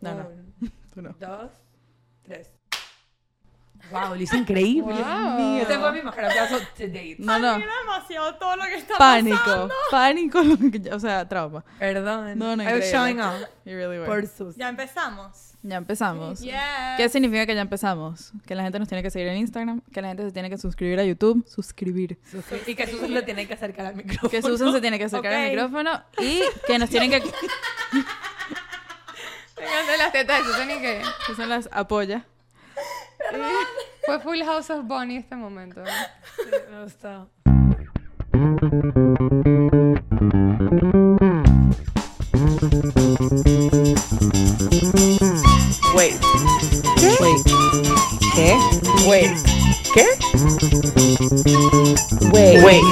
No, no. Tú no. dos, tres. Wow, lo hizo increíble. Wow. Este fue mi mejor aplauso to date. No, no. Demasiado todo lo que está Pánico. pasando. Pánico. que- O sea, trauma. Perdón. No, no, I was showing off You really were. por sus. Ya empezamos. Ya empezamos. Yes. ¿Qué significa que ya empezamos? Que la gente nos tiene que seguir en Instagram, que la gente se tiene que suscribir a YouTube, suscribir. Y que Susan le tiene que acercar al micrófono. Que Susan se tiene que acercar al micrófono y que nos tienen que... Fíjate las tetas de Susan y que Susan las apoya. fue Full House of Bonnie este momento. ¿eh? Me. Wait. ¿Qué? Wait. ¿Qué? Wait. ¿Qué? Wait. Wait.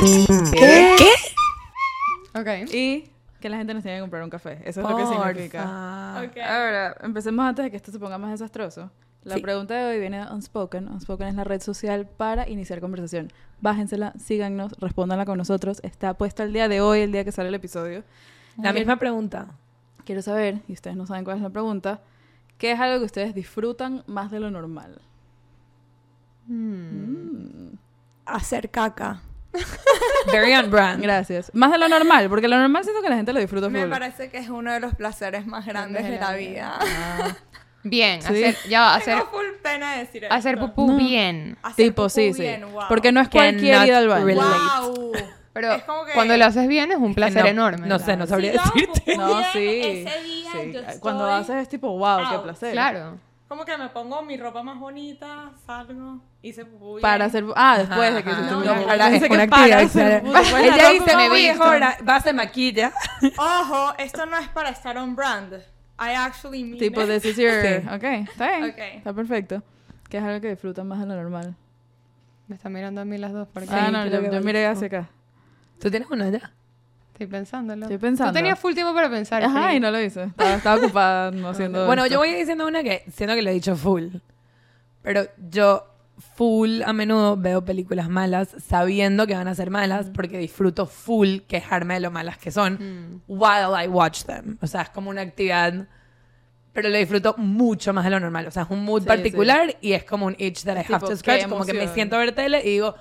¿Qué? ¿Qué? Ok. Y que la gente nos tiene que comprar un café. Eso es lo que significa. Ahora, empecemos antes de que esto se ponga más desastroso. La Sí. pregunta de hoy viene de Unspoken. Unspoken es la red social para iniciar conversación. Bájensela, síganos, respóndanla con nosotros. Está puesta el día de hoy, el día que sale el episodio. La misma pregunta. Quiero saber, y ustedes no saben cuál es la pregunta, ¿qué es algo que ustedes disfrutan más de lo normal? Hmm. Hacer caca. Very on brand. Gracias. Más de lo normal, porque lo normal siento que la gente lo disfruta Me full. parece que es uno de los placeres más grandes de la vida. Ah, Bien, Sí. hacer, ya va, hacer, Tengo full pena decir esto. hacer pupú No. bien. Hacer tipo, pupú sí, sí. wow. Porque no es cualquier ida al baño. Wow. Pero Es como que- cuando lo haces bien es un placer no, enorme. No sé, no sabría Si decirte. No, sí. Ese día sí. yo estoy Cuando haces es tipo, wow, qué placer. Claro. Como que me pongo mi ropa más bonita, salgo, hice pupú. Para hacer. Ah, después de que hiciste No, no, Para, es que una para actividad, hacer Ella la dice, "Uy, vista". ahora va, se maquilla. Ojo, esto no es para estar on brand. I actually mean Tipo, it. this is your... Sí. Ok, está bien. Ok. Está perfecto. Que es algo que disfrutan más de lo normal. Me están mirando a mí las dos porque ah, no, yo, yo miré hacia acá. ¿Tú tienes una ya? Estoy pensándolo. Estoy pensando. Tú tenías full tiempo para pensar. Ajá, Feli. y no lo hice. Estaba, estaba ocupada no haciendo Bueno, esto. yo voy diciendo una que siento que lo he dicho full. Pero yo full a menudo veo películas malas sabiendo que van a ser malas porque disfruto full quejarme de lo malas que son Mm. while I watch them. O sea, es como una actividad pero lo disfruto mucho más de lo normal. O sea, es un mood Sí, particular y es como un itch that I Es have tipo, to scratch. Como que me siento a ver tele y digo,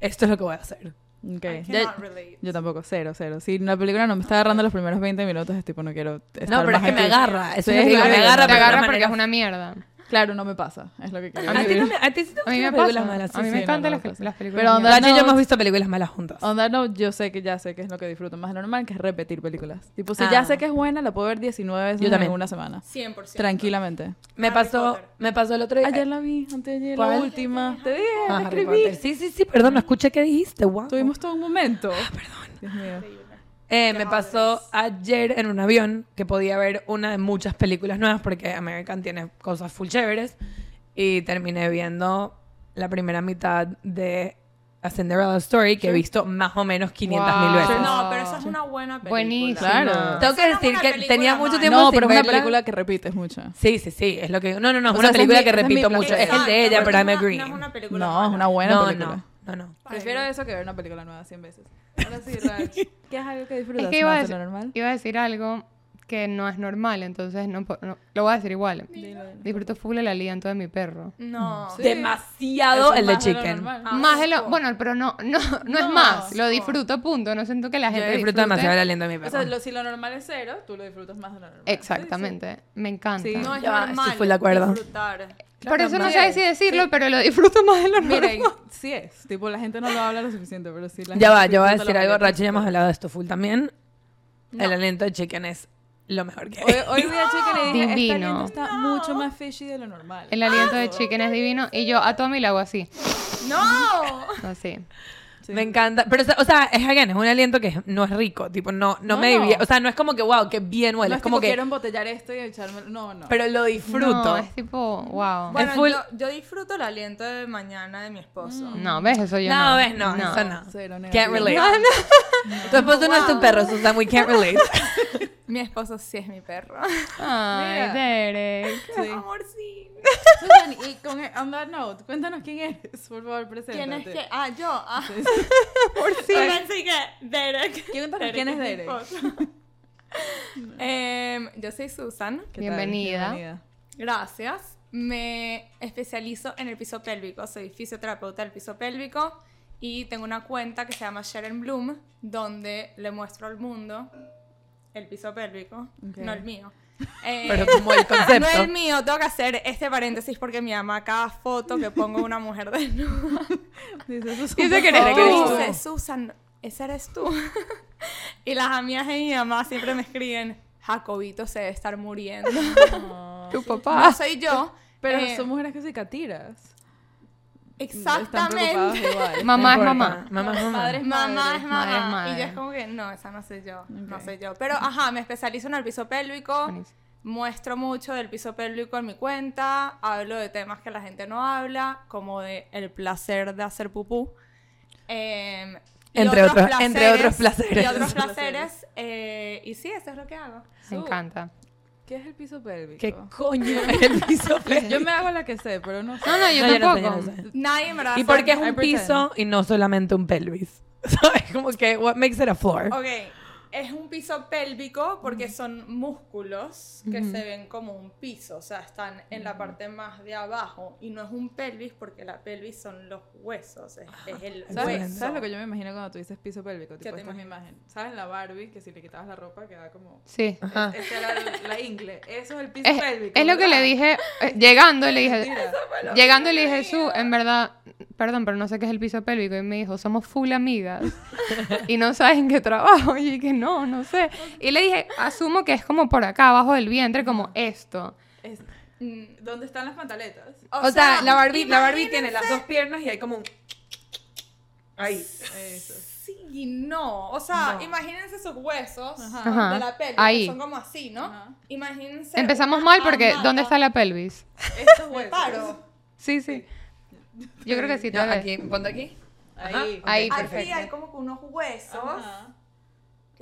esto es lo que voy a hacer. Ok. I Ya- cannot relate. yo tampoco, cero, cero. Si la película no me está agarrando los primeros 20 minutos, es tipo, no quiero estar No, pero es más que me aquí. agarra. Eso Sí, es lo que me agarra, Te agarra porque es una mierda. Claro, no me pasa. Es lo que quiero A ti, decir. no me- a ti sí te gustan las películas malas. a mí me sí. encantan no, las, no películas. Pero mierdas. onda- Nacho y yo note- hemos visto películas malas juntas. On that note, yo sé que ya sé que es lo que disfruto más de lo normal, que es repetir películas. Tipo, si Ah. ya sé que es buena, la puedo ver 19 veces Yo también. en una semana. 100%. Tranquilamente. Me Harry pasó, Potter. me pasó el otro día. Ayer la vi, antes de ayer, la última. Te dije, Ah, te escribí. Sí, sí, sí, perdón, no escuché qué dijiste. Wow. Tuvimos todo un momento. perdón. Dios mío. Eh, me pasó ayer en un avión que podía ver una de muchas películas nuevas porque American tiene cosas full chéveres y terminé viendo la primera mitad de A Cinderella Story que he visto más o menos 500 mil Wow. veces. No, pero esa es una buena película. Buenísima. Claro. Tengo que Esa no es decir una que película tenía mucho mala. tiempo No, sin pero es una verla. película que repites mucho. Sí, sí, sí, es lo que No, no, no, es O una sea, esa es película mi- que esa es mi repito plan. mucho. Es el Exacto, de ella, porque pero I'm no una-. No es una película No, mala. es una buena No, película. no, no, no. Prefiero eso que ver una película nueva 100 veces. Ahora sí, Rach, ¿qué es algo que disfrutas Es que iba a, más de decir, lo normal? iba a decir algo que no es normal, entonces no, no- lo voy a decir igual. Dilo. Disfruto full el aliento de mi perro. No. Sí. Demasiado Eso es el de más de lo Chicken. normal. Ah, más de lo... asco. Bueno, pero no, no, no, es No, más. Lo disfruto, punto. No siento que la Yo gente disfruto disfrute. demasiado el aliento de mi O perro. sea, lo- si lo normal es cero, tú lo disfrutas más de lo normal. Exactamente. Me encanta. Sí. No es normal. estoy full de acuerdo. Disfrutar. Por eso no Sí, sé si decirlo, pero lo disfruto más de lo normal. Miren, sí es. Tipo, la gente no lo habla lo suficiente, pero sí la Ya gente va, sí yo voy a decir algo. Racho, ya hemos hablado de esto full también. No. El aliento de Chicken es lo mejor que Hoy, hay. hoy vi a Chicken y dije, este Divino. aliento está mucho más fishy de lo normal. El aliento de chicken es divino y yo a Tommy le hago así. ¡No! Así. Sí. Me encanta. Pero, o sea, es, again, es un aliento que no es rico. Tipo, no, no, No, me no. O sea, no es como que, wow, que bien huele. No es es como tipo, que... quiero embotellar esto y echarme... No, no. Pero lo disfruto. No, es tipo, wow. Bueno, full- yo, yo disfruto el aliento de mañana de mi esposo. No, ¿ves? Eso yo no, no. ves, no, eso no. Cero, Can't relate. Tu esposo no es tu perro, Susan. We can't relate. Mi esposo sí es mi perro. Ay, Mira. Derek. Sí. Amor, sí. Susan, y con on that note, cuéntanos quién eres, por favor, preséntate. ¿Quién es que? Ah, yo. Ah. Por Yo pensé que Derek. Cuéntanos Derek quién es mi Derek. esposo. Em, yo soy Susan. ¿Qué tal? Bienvenida. Gracias. Me especializo en el piso pélvico. Soy fisioterapeuta del piso pélvico y tengo una cuenta que se llama Sharon Bloom, donde le muestro al mundo el piso pélvico, no el mío. Eh, Pero como el no concepto. el mío, tengo que hacer este paréntesis porque mi mamá cada foto que pongo una mujer desnuda Dice, Susan, Dice que eres tú. dice, Susan, esa eres tú. y las amigas de mi mamá siempre me escriben, Jacobito se debe estar muriendo. Tu No papá. soy yo. Pero eh, son mujeres que cicatiras. Exactamente. igual. Mamá es No mamá. Mamá es mamá. Es Mamá madre. es mamá. Madre es madre. Y yo es como que, no, esa no soy yo. No soy yo. Pero, ajá, me especializo en el piso pélvico. Buenísimo. Muestro mucho del piso pélvico en mi cuenta. Hablo de temas que la gente no habla, como de el placer de hacer pupú. Em, Entre otros- entre otros placeres. Y otros Placeres. placeres. eh, y sí, eso es lo que hago. Me encanta. ¿Qué es el piso pélvico? ¿Qué coño es el piso pélvico? Yo me hago la que sé, pero no sé. No, no, yo No, yo no sé, yo tampoco. no sé. Nadie me lo a ¿Y por hacer. qué es I un pretend. piso y no solamente un pelvis? ¿Sabes? Como que, what makes it a floor? Ok, es un piso pélvico porque son músculos que se ven como un piso, o sea, están en la parte más de abajo y no es un pelvis porque la pelvis son los huesos, es, es el ¿Sabes, hueso. ¿Sabes lo que yo me imagino cuando tú dices piso pélvico? ¿Qué Tipo, te esta es mi imagen. ¿Sabes la Barbie? Que si le quitabas la ropa quedaba como... Sí. Ajá. Esa era la, la ingle. Eso es el piso Es, pélvico. es lo que le dije, eh, llegando le dije, llegando le dije, Jesús, en verdad, perdón, pero no sé qué es el piso pélvico. Y me dijo, somos full amigas. y no sabes en qué trabajo. Y dije, no, no sé. Y le dije, asumo que es como por acá, abajo del vientre, como esto. Es- ¿Dónde están las pantaletas? O, sea, la Barbie, la Barbie tiene las dos piernas y hay como un... Ahí. Eso. Sí y no, o sea, No. imagínense sus huesos Ajá. De la pelvis, Ahí. que son como así, ¿no? Ajá. Imagínense. Empezamos mal porque hamaca. ¿dónde está la pelvis? Estos huesos. paro. Sí, sí. Yo creo que sí, No, aquí, ponte aquí. Ahí. Ahí, Aquí perfecto. hay como que unos huesos. Ajá.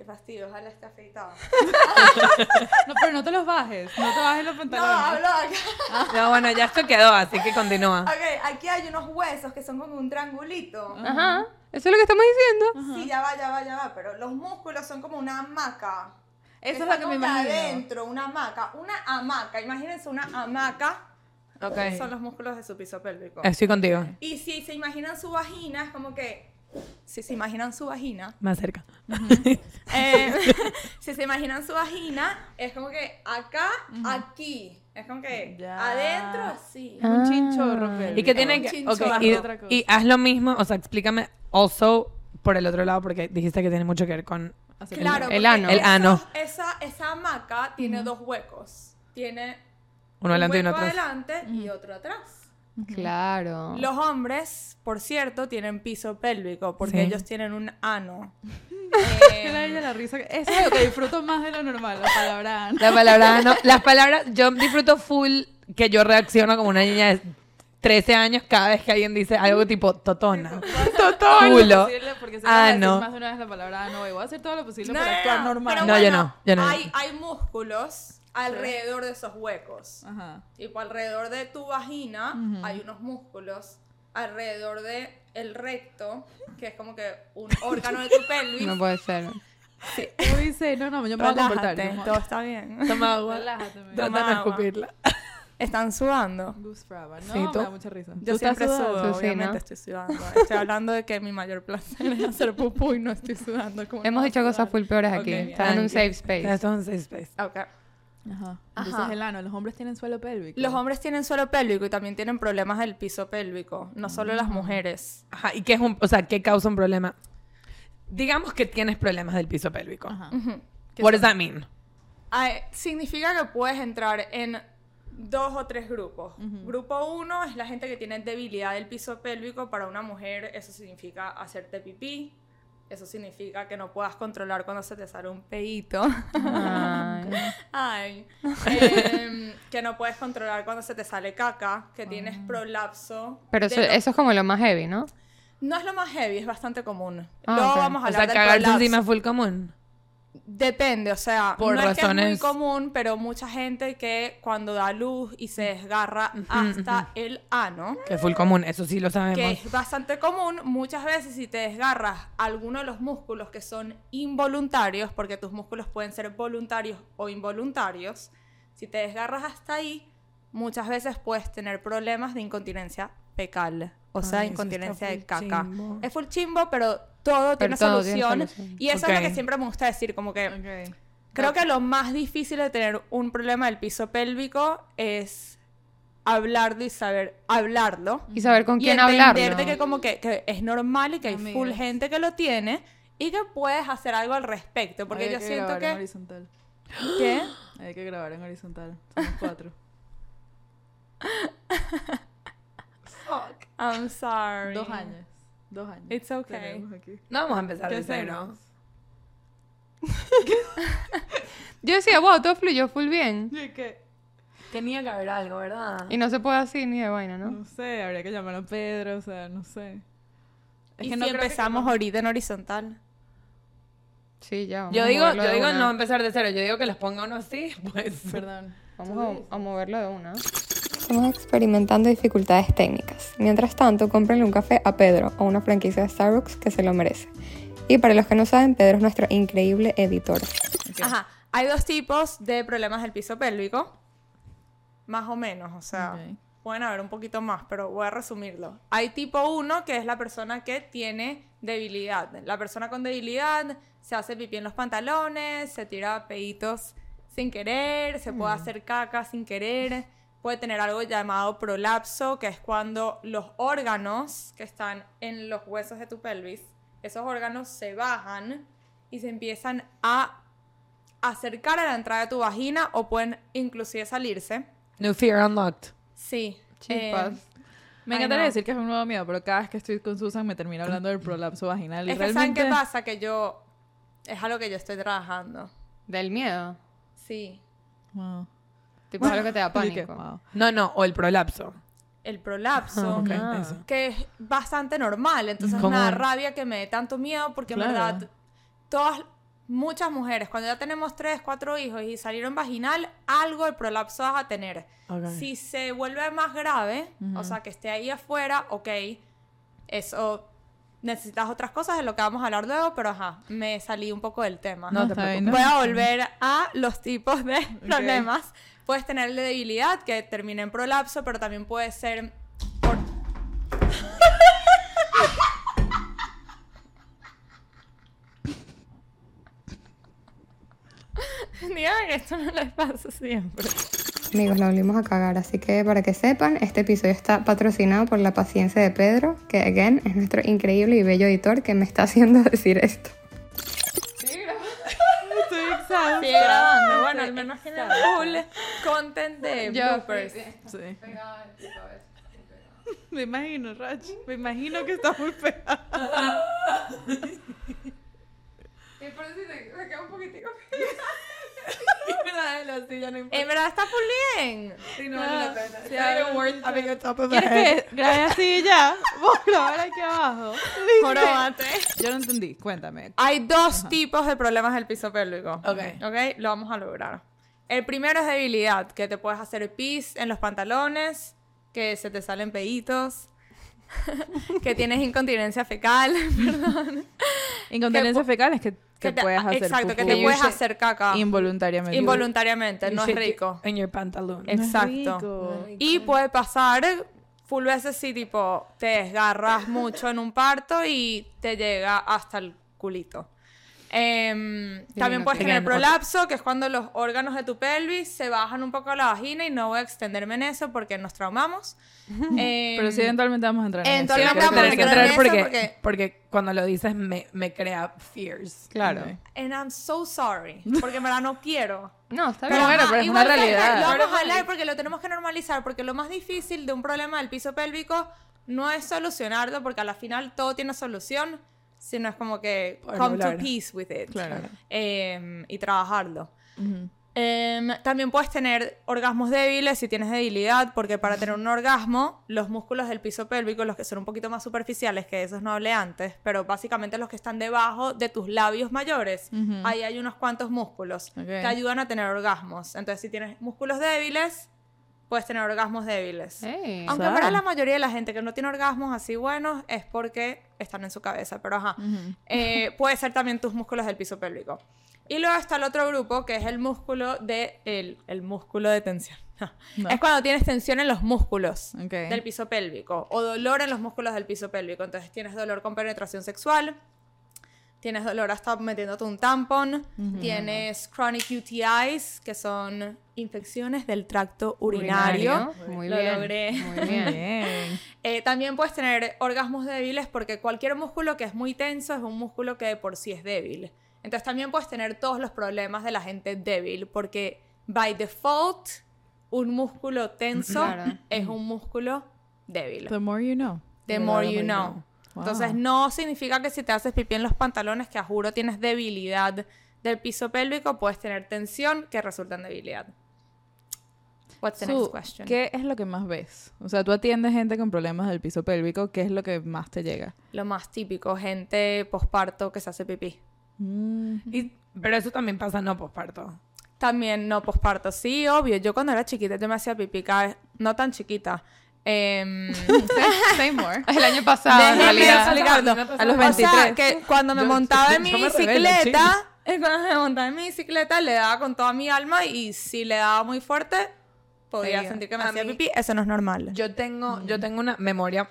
Qué fastidio, ojalá esté afeitado. No, pero no te los bajes. No te bajes los No, pantalones. hablo acá. No, bueno, ya esto quedó, así que continúa. Ok, aquí hay unos huesos que son como un triangulito. Ajá. Eso es lo que estamos diciendo. Sí, ya va, ya va, ya va, pero los músculos son como una hamaca. Eso es lo que me imagino. adentro, una hamaca. Una hamaca, imagínense una hamaca. Ok. Son los músculos de su piso pélvico. Estoy contigo. Y si se imaginan su vagina, es como que. Si se imaginan su vagina. Más cerca. eh, si se imaginan su vagina, es como que acá, aquí. Es como que Ya. adentro, así. Un Ah. chinchorro pélvico. Y que tiene que... chinchorro. ok, y, Otra cosa. y haz lo mismo, o sea, explícame also por el otro lado, porque dijiste que tiene mucho que ver con... Claro, El porque ano. El ano. Esa, esa hamaca tiene dos huecos. Tiene Uno adelante y un uno atrás. adelante y otro atrás. Claro. Los hombres, por cierto, tienen piso pélvico porque Sí. ellos tienen un ano. Que la ella la risa. Eso es lo que disfruto más de lo normal, la palabra ano. La palabra no, las palabras, yo disfruto full que yo reacciono como una niña de 13 años cada vez que alguien dice algo tipo totona. Todo lo Culo. porque sé que vas a decir Ano. más de una vez la palabra ano. y Voy a hacer todo lo posible No, para no, actuar no, normal. No, yo bueno, no, yo no. Hay, hay músculos alrededor de esos huecos. Ajá. Tipo, alrededor de tu vagina hay unos músculos. Alrededor de el recto, que es como que un órgano de tu pelvis. No puede ser. Yo dice, no, no, yo me voy a comportar. Relájate, yo todo está bien. Toma agua. Relájate, Trata Toma de escupirla. Están sudando. Goose ¿no? Sí, ¿tú? Me da mucha risa. Yo ¿Tú estás siempre sudo, sí, obviamente ¿no? estoy sudando. Estoy hablando de que mi mayor placer es hacer pupú y no estoy sudando. ¿Cómo Hemos dicho cosas full peores aquí. Están en un safe space. Esto es un safe space. Ok. Ajá. Entonces Ajá. el ano, los hombres tienen suelo pélvico. Los hombres tienen suelo pélvico y también tienen problemas del piso pélvico, no solo las mujeres. Ajá, ¿y qué es un, o sea, qué causa un problema? Digamos que tienes problemas del piso pélvico. Ajá. Ujú. ¿Qué What does that mean? Ah, significa que puedes entrar en dos o tres grupos. Grupo uno es la gente que tiene debilidad del piso pélvico. Para una mujer eso significa hacerte pipí. Eso significa que no puedas controlar cuando se te sale un pedito. Ay. Ay. Em, que no puedes controlar cuando se te sale caca. Que tienes Ah. prolapso. Pero eso, los- eso es como lo más heavy, ¿no? No es lo más heavy, es bastante común. Ah, Luego vamos a O hablar sea, del prolapso. encima es full común. Depende, o sea, Por no es que es muy común, pero mucha gente que cuando da luz y se desgarra hasta el ano, Que es full común, eso sí lo sabemos. que es bastante común, muchas veces si te desgarras alguno de los músculos que son involuntarios, porque tus músculos pueden ser voluntarios o involuntarios, si te desgarras hasta ahí, muchas veces puedes tener problemas de incontinencia fecal, o sea, Ay, incontinencia de full caca. chimbo. Es full chimbo, pero todo tiene todo tiene solución. Y eso es lo que siempre me gusta decir, como que. Creo que lo más difícil de tener un problema del piso pélvico es hablarlo y saber hablarlo. Y saber con y quién entenderte hablarlo. que como que, que es normal y que hay full gente que lo tiene y que puedes hacer algo al respecto. Porque Hay yo que siento grabar en que... horizontal. ¿Qué? Hay que grabar en horizontal. Somos cuatro. I'm sorry. Dos años. Dos años. It's okay. Aquí. No vamos a empezar ¿Qué de cero. Yo decía, wow, todo fluyó full bien. ¿Y qué? Tenía que haber algo, ¿verdad? Y no se puede así ni de vaina, ¿no? No sé, habría que llamar a Pedro, o sea, no sé. Es ¿Y que si no que- empezamos ahorita en horizontal? Sí, ya. vamos Yo digo, yo digo una. no empezar de cero. Yo digo que les ponga uno así, pues. Perdón. Vamos a, a moverlo de una. Estamos experimentando dificultades técnicas. Mientras tanto, cómprenle un café a Pedro o una franquicia de Starbucks que se lo merece. Y para los que no saben, Pedro es nuestro increíble editor. Ajá. Hay dos tipos de problemas del piso pélvico. Más o menos, o sea, Ok. pueden haber un poquito más, pero voy a resumirlo. Hay tipo 1, que es la persona que tiene debilidad. La persona con debilidad se hace pipí en los pantalones, se tira peditos sin querer, se puede hacer caca sin querer, puede tener algo llamado prolapso, que es cuando los órganos que están en los huesos de tu pelvis, esos órganos se bajan y se empiezan a acercar a la entrada de tu vagina o pueden inclusive salirse. New Fear Unlocked. Sí. Chispas. eh, Me Ay, encantaría decir que es un nuevo miedo, pero cada vez que estoy con Susan me termina hablando del prolapso vaginal. Y es que ¿saben qué pasa? Que yo... Es algo que yo estoy trabajando. Del miedo. Sí. Wow. Tipo, es algo que te da pánico. wow. No, no, o el prolapso. El prolapso. Ah. eso. que es bastante normal. Entonces Común. me da rabia que me dé tanto miedo porque en Claro. verdad todas, muchas mujeres, cuando ya tenemos tres, cuatro hijos y salieron vaginal, algo de prolapso vas a tener. Ok. Si se vuelve más grave, o sea, que esté ahí afuera, ok, eso necesitas otras cosas de lo que vamos a hablar luego, pero ajá, me salí un poco del tema. No te preocupes. Voy a volver a los tipos de problemas. Puedes tener de debilidad que termine en prolapso, pero también puede ser por... Dígame que esto no les pasa siempre. Amigos, la volvimos a cagar, así que para que sepan, este episodio está patrocinado por la paciencia de Pedro, que again es nuestro increíble y bello editor que me está haciendo decir esto. Exhausta. Sigue grabando. Bueno, al menos tiene full content de Yo, bloopers. Sí. Me imagino, Rach. Me imagino que está muy pegada. En verdad está full bien. ¿Quieres que grabe así ya? Vos grabar aquí abajo. Joróbate. Yo no entendí. Cuéntame. Hay dos tipos de problemas del piso pélvico. Ok. Ok, lo vamos a lograr. El primero es debilidad, que te puedes hacer pis en los pantalones, que se te salen peditos, que tienes incontinencia fecal, perdón. Incontinencia fecal es que, que, te- puedes hacer Exacto, que te puedes hacer caca involuntariamente. involuntariamente, no es rico. In your pantalón. No es Exacto. rico. Y puede pasar full veces si tipo te desgarras mucho en un parto y te llega hasta el culito. Em, también puedes tener prolapso, que es cuando los órganos de tu pelvis se bajan un poco a la vagina y no voy a extenderme en eso porque nos traumamos. Em, Pero sí, eventualmente vamos a entrar en eso. eventualmente que vamos a tener que entrar entrar en eso porque, porque- porque cuando lo dices me, me crea fears. Claro. And I'm so sorry, porque en verdad no quiero. No, está Pero bien. bueno, ajá, pero es una realidad. Lo vamos a hablar porque lo tenemos que normalizar, porque lo más difícil de un problema del piso pélvico no es solucionarlo, porque a la final todo tiene solución, sino es como que come to hablar. peace with it. Claro. Eh, y trabajarlo. Ujú. Em, también puedes tener orgasmos débiles si tienes debilidad, porque para tener un orgasmo, los músculos del piso pélvico, los que son un poquito más superficiales, que esos no hablé antes, pero básicamente los que están debajo de tus labios mayores, ahí hay unos cuantos músculos Ok. que ayudan a tener orgasmos. Entonces, si tienes músculos débiles, puedes tener orgasmos débiles. Aunque verdad la mayoría de la gente que no tiene orgasmos así buenos es porque están en su cabeza, pero ajá. Eh, puede ser también tus músculos del piso pélvico. Y luego está el otro grupo que es el músculo de el, el músculo de tensión. No. Es cuando tienes tensión en los músculos del piso pélvico o dolor en los músculos del piso pélvico. Entonces tienes dolor con penetración sexual, tienes dolor hasta metiéndote un tampón, tienes chronic UTIs, que son infecciones del tracto urinario. Muy Lo bien. logré. Muy bien. Bien. Eh, también puedes tener orgasmos débiles porque cualquier músculo que es muy tenso es un músculo que de por sí es débil. Entonces también puedes tener todos los problemas de la gente débil porque by default un músculo tenso Claro. es un músculo débil. The more you know. The more you know. Wow. Entonces no significa que si te haces pipí en los pantalones que a juro tienes debilidad del piso pélvico, puedes tener tensión que resulta en debilidad. What's the Su, next question? ¿Qué es lo que más ves? O sea, tú atiendes gente con problemas del piso pélvico, ¿qué es lo que más te llega? Lo más típico, gente posparto que se hace pipí. Mm. Y- pero eso también pasa no posparto. También no posparto, sí, obvio. Yo cuando era chiquita yo me hacía pipí cada vez, no tan chiquita. Em, Say more. El año pasado, en realidad. A los O sea, 23. que cuando me Yo- montaba en mi bicicleta, eh, cuando me montaba en mi bicicleta le daba con toda mi alma y si le daba muy fuerte podía Oiga, sentir que me hacía mí- pipí. Eso no es normal. Yo tengo, yo tengo una memoria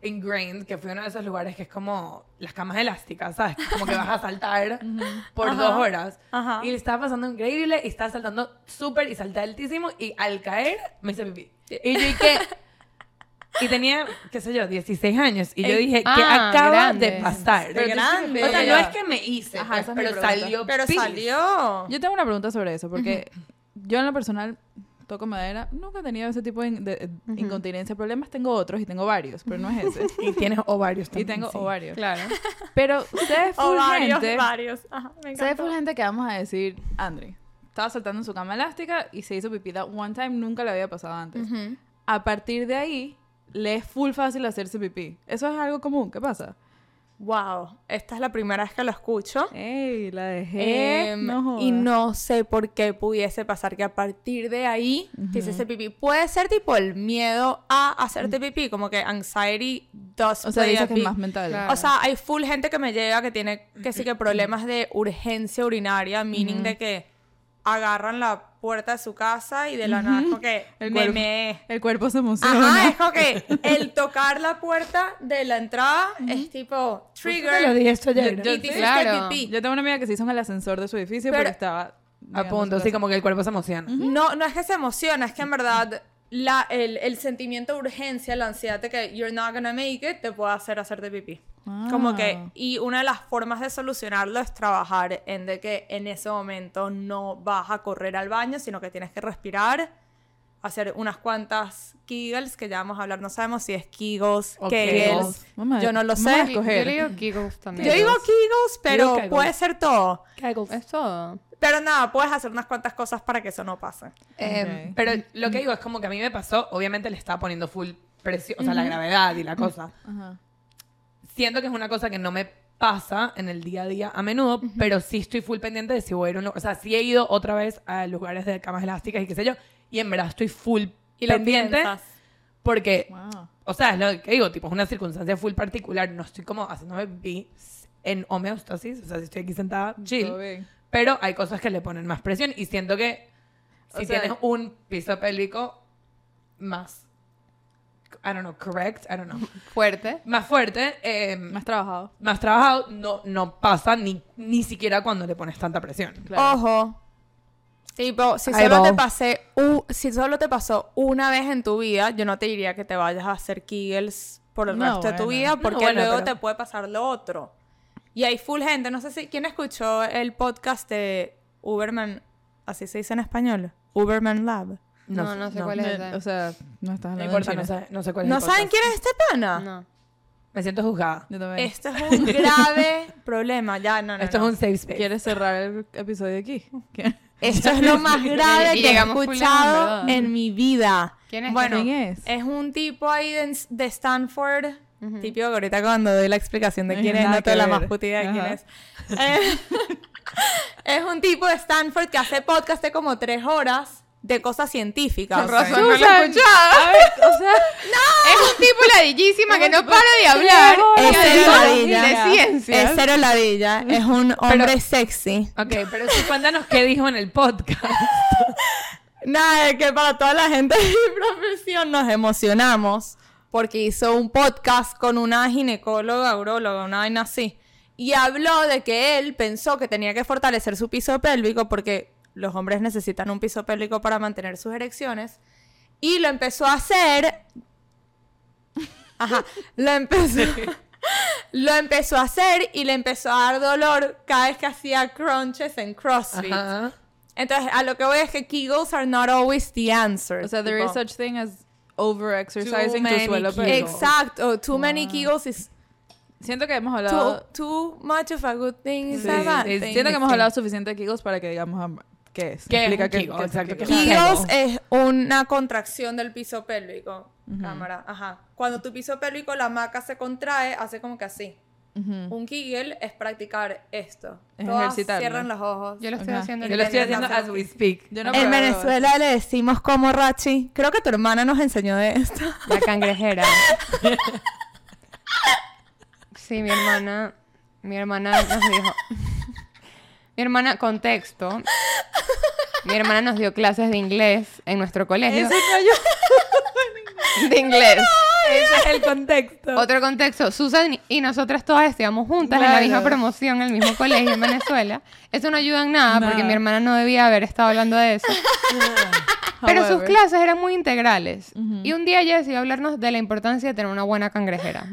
ingrained que fui a uno de esos lugares que es como las camas elásticas, ¿sabes? Como que vas a saltar por Ajá. dos horas. Ajá. Y le estaba pasando increíble y estaba saltando súper y salté altísimo y al caer me hice pipí. Y yo dije... Y tenía, qué sé yo, 16 años. Y yo dije, ¿qué ah, acaba grande. de pasar? Pero grande. O sea, no es que me hice, Ajá, pues, pero salió Pero pis. salió. Yo tengo una pregunta sobre eso, porque yo en lo personal toco madera, nunca he tenido ese tipo de, in- de- de incontinencia. Problemas tengo otros y tengo varios, pero no es ese. Y tienes ovarios y también. tengo sí. ovarios. Claro. Pero O full varios, gente, varios. Ajá, me encantó. full gente que vamos a decir, Andri, estaba saltando en su cama elástica y se hizo pipí that one time, nunca le había pasado antes. A partir de ahí, le es full fácil hacerse pipí. Eso es algo común, ¿qué pasa? Wow, esta es la primera vez que lo escucho. Ey, la dejé. Em, no y no sé por qué pudiese pasar que a partir de ahí te hiciese pipí. Puede ser tipo el miedo a hacerte pipí, como que anxiety does O sea, play a dice que es más mental. Claro. O sea, hay full gente que me llega que tiene que sí que problemas de urgencia urinaria, meaning de que agarran la puerta de su casa y de la nada es como que El me cuerpo. meé. El cuerpo se emociona. Ajá, es como que el tocar la puerta de la entrada es tipo trigger. Te lo dije esto ayer. Yo- y te hiciste Claro. pipí. Yo tengo una amiga que se hizo en el ascensor de su edificio, Pero- pero, estaba... A punto, así como que el cuerpo se emociona. No, no es que se emociona, es que en verdad la, el, el sentimiento de urgencia, la ansiedad de que you're not gonna make it, te puede hacer hacerte pipí. Como que, Ah. y una de las formas de solucionarlo es trabajar en de que en ese momento no vas a correr al baño, sino que tienes que respirar, hacer unas cuantas kegels, que ya vamos a hablar, no sabemos si es kegels, O kegels, Kegels. A- yo no lo sé. Yo digo giggles también. Yo digo kegels, pero Kegels. puede ser todo. Es todo. Pero nada, puedes hacer unas cuantas cosas para que eso no pase. Eh. Pero lo que digo es como que a mí me pasó, obviamente le estaba poniendo full presión, o sea, la gravedad y la cosa. Ajá. Siento que es una cosa que no me pasa en el día a día a menudo, pero sí estoy full pendiente de si voy a ir a un lugar. O sea, sí he ido otra vez a lugares de camas elásticas y qué sé yo, y en verdad estoy full Y pendiente porque, Wow. o sea, es lo que digo, tipo, es una circunstancia full particular. No estoy como haciéndome pipí en homeostasis, o sea, si estoy aquí sentada, chill. Pero hay cosas que le ponen más presión y siento que si O sea- tienes un piso pélvico más, I don't know, correct, I don't know, Fuerte. más fuerte, eh, Más trabajado. más trabajado, no, no pasa ni, ni siquiera cuando le pones tanta presión. Claro. Ojo. Tipo, si solo te pasé u- si solo te pasó una vez en tu vida, yo no te diría que te vayas a hacer Kegels por el No, resto de tu bueno. vida, No, porque bueno, luego pero- te puede pasar lo otro. Y hay full gente, no sé si quién escuchó el podcast de Uberman, así se dice en español, Uberman Lab. No, no sé cuál es ese. o sea, no estás No hablando importa, en no sé, no sé cuál es ¿No el saben podcast. quién es este pana? No. Me siento juzgada. Yo también. Esto es un grave problema, ya, no, no, Esto no. es un safe space. ¿Quieres cerrar el episodio aquí? ¿Qué? Esto es lo más grave Y que he llegamos full lejos, escuchado ¿verdad? en mi vida. ¿Quién es? Bueno, ¿Quién es? es un tipo ahí de, de Stanford. Típico que ahorita cuando doy la explicación de No quién tiene es, nada no te la que más puta idea de quién Ajá. es. Eh, es un tipo de Stanford que hace podcast de como tres horas de cosas científicas. Con razón, no lo he Susan, escuchado. A ver, o sea, Es un tipo ladillísima que no para de hablar. Es cero ladilla. de ciencias. Es cero ladilla. Es un hombre sexy. Ok, pero sí, cuéntanos qué dijo en el podcast. Nada, es que para toda la gente de mi profesión nos emocionamos porque hizo un podcast con una ginecóloga, uróloga, una vaina así. Y habló de que él pensó que tenía que fortalecer su piso pélvico porque los hombres necesitan un piso pélvico para mantener sus erecciones. Y lo empezó a hacer. Ajá, lo empezó. Lo empezó a hacer y le empezó a dar dolor cada vez que hacía crunches en CrossFit. Ajá. Entonces, a lo que voy es que Kegels are not always the answer. o sea, there is tipo. such thing as over exercising tu many suelo Kegels. pélvico. Exacto. Too many Kegels is Siento que hemos too, hablado too much of a good thing is Sí, a bad sí, thing. Siento que hemos hablado suficiente de Kegels para que digamos am- qué es. ¿Qué es un qué- Kegel? es un Exacto, ¿qué Kegel. es un Kegels Kegel. es una contracción del piso pélvico. Cámara, ajá. Cuando tu piso pélvico, la maca se contrae, hace como que así. Ujú. Un Kegel es practicar esto. Es Todas ejercitarlo. cierran los ojos. Yo lo estoy Ajá. haciendo. Yo lo estoy haciendo as we speak. Yo no en Venezuela le decimos como Rachi. Creo que tu hermana nos enseñó de esto. La cangrejera. Sí, mi hermana. Mi hermana nos dijo. Mi hermana, contexto. Mi hermana nos dio clases de inglés en nuestro colegio. De inglés. Ese es el contexto. Otro contexto, Susan y nosotras todas estudiamos juntas en la misma promoción, en el mismo colegio en Venezuela. Eso no ayuda en nada, porque mi hermana no debía haber estado hablando de eso. Pero sus clases eran muy integrales. Y un día ella decidió hablarnos de la importancia de tener una buena cangrejera.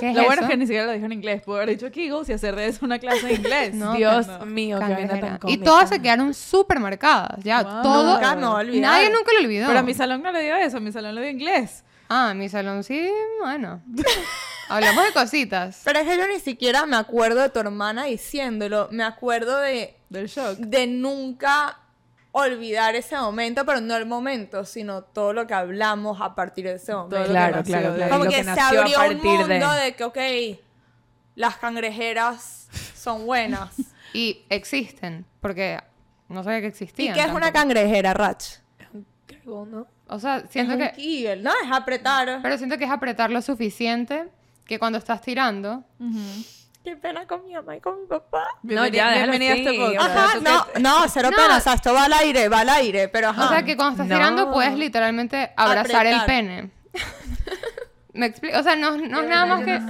¿Qué es Lo bueno es que ni siquiera lo dijo en inglés. Pudo haber dicho Kegels y hacer de eso una clase de inglés. No, Dios no. mío, qué vaina tan Y cómica. todas se quedaron súper marcadas. Ya, Wow. todo. Nunca. Nadie nunca lo olvidó. Pero a mi salón no le dio eso. A mi salón le dio inglés. Ah, mi salón sí, bueno. Hablamos de cositas. Pero es que yo ni siquiera me acuerdo de tu hermana diciéndolo. Me acuerdo de, Del shock. de nunca olvidar ese momento, pero no el momento, sino todo lo que hablamos a partir de ese momento. Todo Claro, nació claro, claro. Como que, que se abrió un mundo de- de... que, ok, las cangrejeras son buenas. Y existen, porque no sabía que ¿Y existían. qué es una tampoco. cangrejera, Rach? ¿no? O sea, siento es un que... Kegel, ¿no? Es apretar. Pero siento que es apretar lo suficiente que cuando estás tirando... Qué pena con mi mamá y con mi papá. No, ya, bienvenida a este. Ajá, no, que- no, cero No. pena. O sea, esto va al aire, va al aire, pero ajá. O sea, que cuando estás No. tirando puedes literalmente abrazar el pene. Me explico, o sea, no, no es nada más que...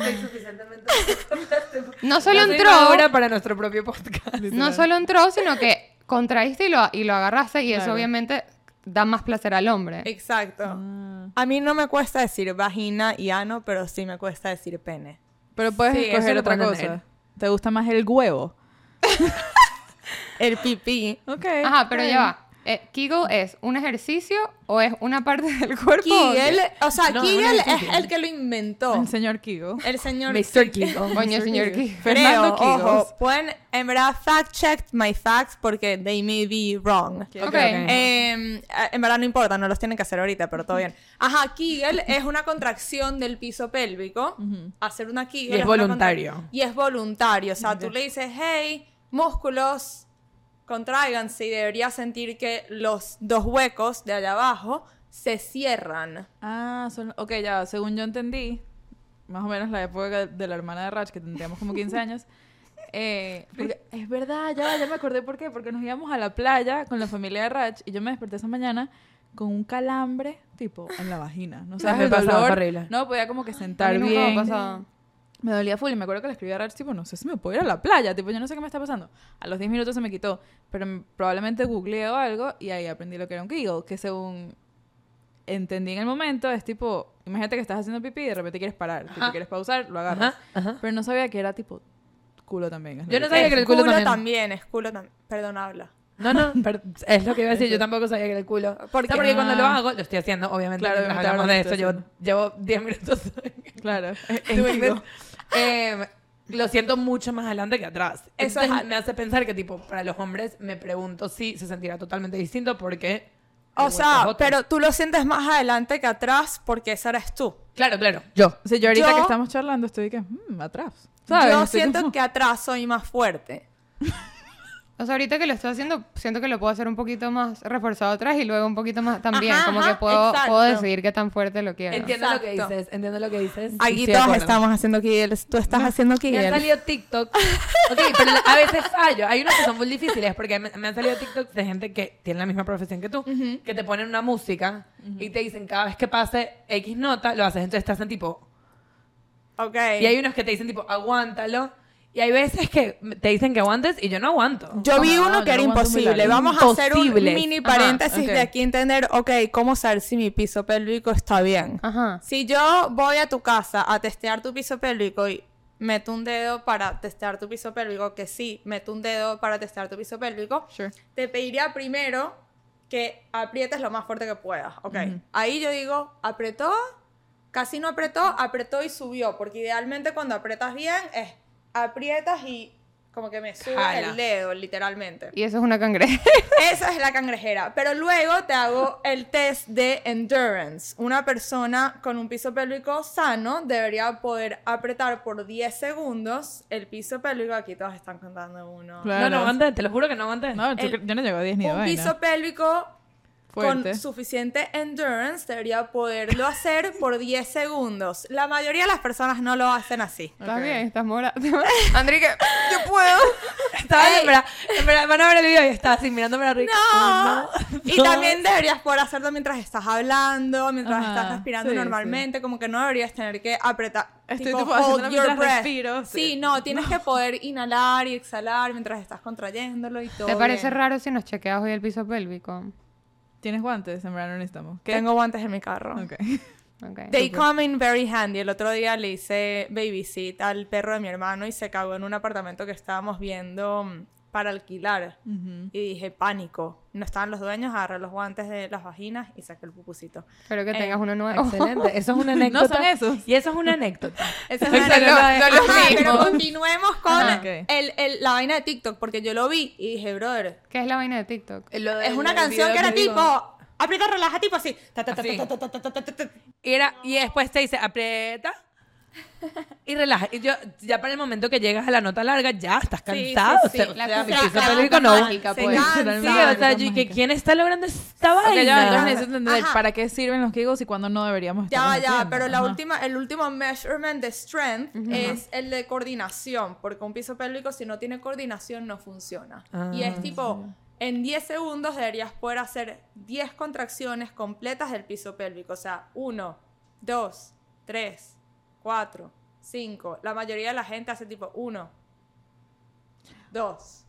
No solo entró, ahora para nuestro propio podcast. no solo entró, sino que contraíste y lo, y lo agarraste y eso obviamente da más placer al hombre. Exacto. Ah. A mí no me cuesta decir vagina y ano, pero sí me cuesta decir pene. Pero puedes Sí, escoger otra cosa. tener. ¿Te gusta más el huevo? El pipí. Ok. Ajá, pero ya va. Eh, Kegel es un ejercicio o es una parte del cuerpo? Kegel, o sea, No, Kegel es el que lo inventó. El señor Kegel. El señor Mr. Kegel. Coño, señor Kegel. Fernando Creo, Kegels. ojo, pueden, en verdad, fact check my facts porque they may be wrong. Ok, Ok. ok. Eh, en verdad no importa, no los tienen que hacer ahorita, pero todo bien. Ajá, Kegel es una contracción del piso pélvico. Hacer una Kegel. Y es una voluntario. Y es voluntario. O sea, tú le dices, hey, músculos, contráiganse y deberías sentir que los dos huecos de allá abajo se cierran. Ah, son... ok, ya, según yo entendí, más o menos la época de la hermana de Rach, que tendríamos como 15 años. eh, porque es verdad, ya, ya me acordé por qué, porque nos íbamos a la playa con la familia de Rach y yo me desperté esa mañana con un calambre, tipo, en la vagina. No sabes me el pasaba, dolor. No podía como que sentar bien. pasado. Me dolía full y me acuerdo que le escribí a Rach, tipo, no sé si me puedo ir a la playa, tipo, yo no sé qué me está pasando. A los 10 minutos se me quitó, pero probablemente googleé o algo y ahí aprendí lo que era un Kegel, que según entendí en el momento es tipo, imagínate que estás haciendo pipí y de repente quieres parar, tipo, quieres pausar, lo agarras. Ajá, ajá. Pero no sabía que era tipo culo también. es Yo no que- sabía Es que el culo también. es culo también. Perdón, habla. No, no, pero es lo que iba a decir. Yo tampoco sabía que era el culo. Porque- O sea, porque cuando lo Ah. hago, lo estoy haciendo, obviamente. Claro, hablamos de estoy llevo, haciendo. llevo 10 minutos. Claro, Kegel. it. Eh, lo siento mucho más adelante que atrás. Eso Entonces es- me hace pensar que, tipo, para los hombres me pregunto si se sentirá totalmente distinto porque... O sea, pero tú lo sientes más adelante que atrás porque esa eres tú. Claro, claro, yo. O sea, yo ahorita Yo- que estamos charlando estoy que, mm, atrás. ¿Sabes? Yo Estoy siento como- que atrás soy más fuerte. O sea, ahorita que lo estoy haciendo, siento que lo puedo hacer un poquito más reforzado atrás y luego un poquito más también. Ajá, como que puedo, exacto. puedo decidir qué tan fuerte lo quiero. Entiendo lo que dices, entiendo lo que dices. Aquí acuerdo. estamos haciendo Kegels. Tú estás haciendo Me han Kegels. salido TikTok. Ok, pero a veces fallo. Hay unos que son muy difíciles porque me, me han salido TikTok de gente que tiene la misma profesión que tú, que te ponen una música y te dicen cada vez que pase X nota, lo haces. Entonces te hacen tipo. Ok. Y hay unos que te dicen tipo, aguántalo. Y hay veces que te dicen que aguantes y yo no aguanto. Yo vi No, uno que era no imposible. Vamos a hacer un mini Ajá, paréntesis de aquí entender, ok, cómo saber si mi piso pélvico está bien. Ajá. Si yo voy a tu casa a testear tu piso pélvico y meto un dedo para testear tu piso pélvico, que sí, meto un dedo para testear tu piso pélvico, Sure. te pediría primero que aprietes lo más fuerte que puedas. Ok. Ahí yo digo, apretó, casi no apretó, apretó y subió. Porque idealmente cuando apretas bien es aprietas y como que me sube Jala. el dedo, literalmente. Y eso es una cangreja. Esa es la cangrejera. Pero luego te hago el test de endurance. Una persona con un piso pélvico sano debería poder apretar por 10 segundos el piso pélvico. Aquí todos están contando uno. Claro. No, no aguanté, te lo juro que no aguanté. No, yo, El- yo no llego a 10 ni Un vaina. piso pélvico Fuerte. con suficiente endurance debería poderlo hacer por 10 segundos. La mayoría de las personas no lo hacen así. Estás Ok. bien, estás morada. Andrique, yo puedo. Estaba, en verdad, en verdad, van a ver el video y estaba así mirándome la rica. No. Y también deberías poder hacerlo mientras estás hablando, mientras Ajá, estás respirando sí, normalmente, como que no deberías tener que apretar. Estoy tipo, tipo hold your breath. respiro, Sí, sí. no, tienes que poder inhalar y exhalar mientras estás contrayéndolo y todo. ¿Te parece bien. raro si nos chequeas hoy el piso pélvico? ¿Tienes guantes? En verdad no necesitamos. ¿Qué? Tengo guantes en mi carro. Ok. Ok. They come in very handy. El otro día le hice babysit al perro de mi hermano y se cagó en un apartamento que estábamos viendo mm, para alquilar. Y dije, pánico. No estaban los dueños, agarré los guantes de las vaginas y saqué el pupusito. Espero que Eh, tengas uno nuevo. Excelente, eso es una anécdota. son esos. Y eso es una anécdota. Esa es una anécdota no Ajá. Pero continuemos con Ajá, ok. el, el- la vaina de TikTok, porque yo lo vi y dije, brother, ¿Qué es la vaina de TikTok? Lo es una canción que era tipo, aprieta, relaja, tipo así. Ta, ta, ta, era, y después te dice, aprieta y relaja. Y yo, ya para el momento que llegas a la nota larga, ya estás Sí, cansado. sí, o sea, sí. o La sea, mi cosa- piso la no. mágica, pues. cansa. Sí, o sea, yo- que. ¿quién está logrando esta Ok, vaina? ya, entonces necesito entender para qué sirven los giggles y cuándo no deberíamos Ya, estarlos ya, haciendo. pero la Ajá. última, el último measurement de strength es el de coordinación, porque un piso pélvico si no tiene coordinación no funciona. y es Ah, tipo, en 10 segundos deberías poder hacer 10 contracciones completas del piso pélvico, o sea, 1, 2, 3, 4, 5. La mayoría de la gente hace tipo 1, 2.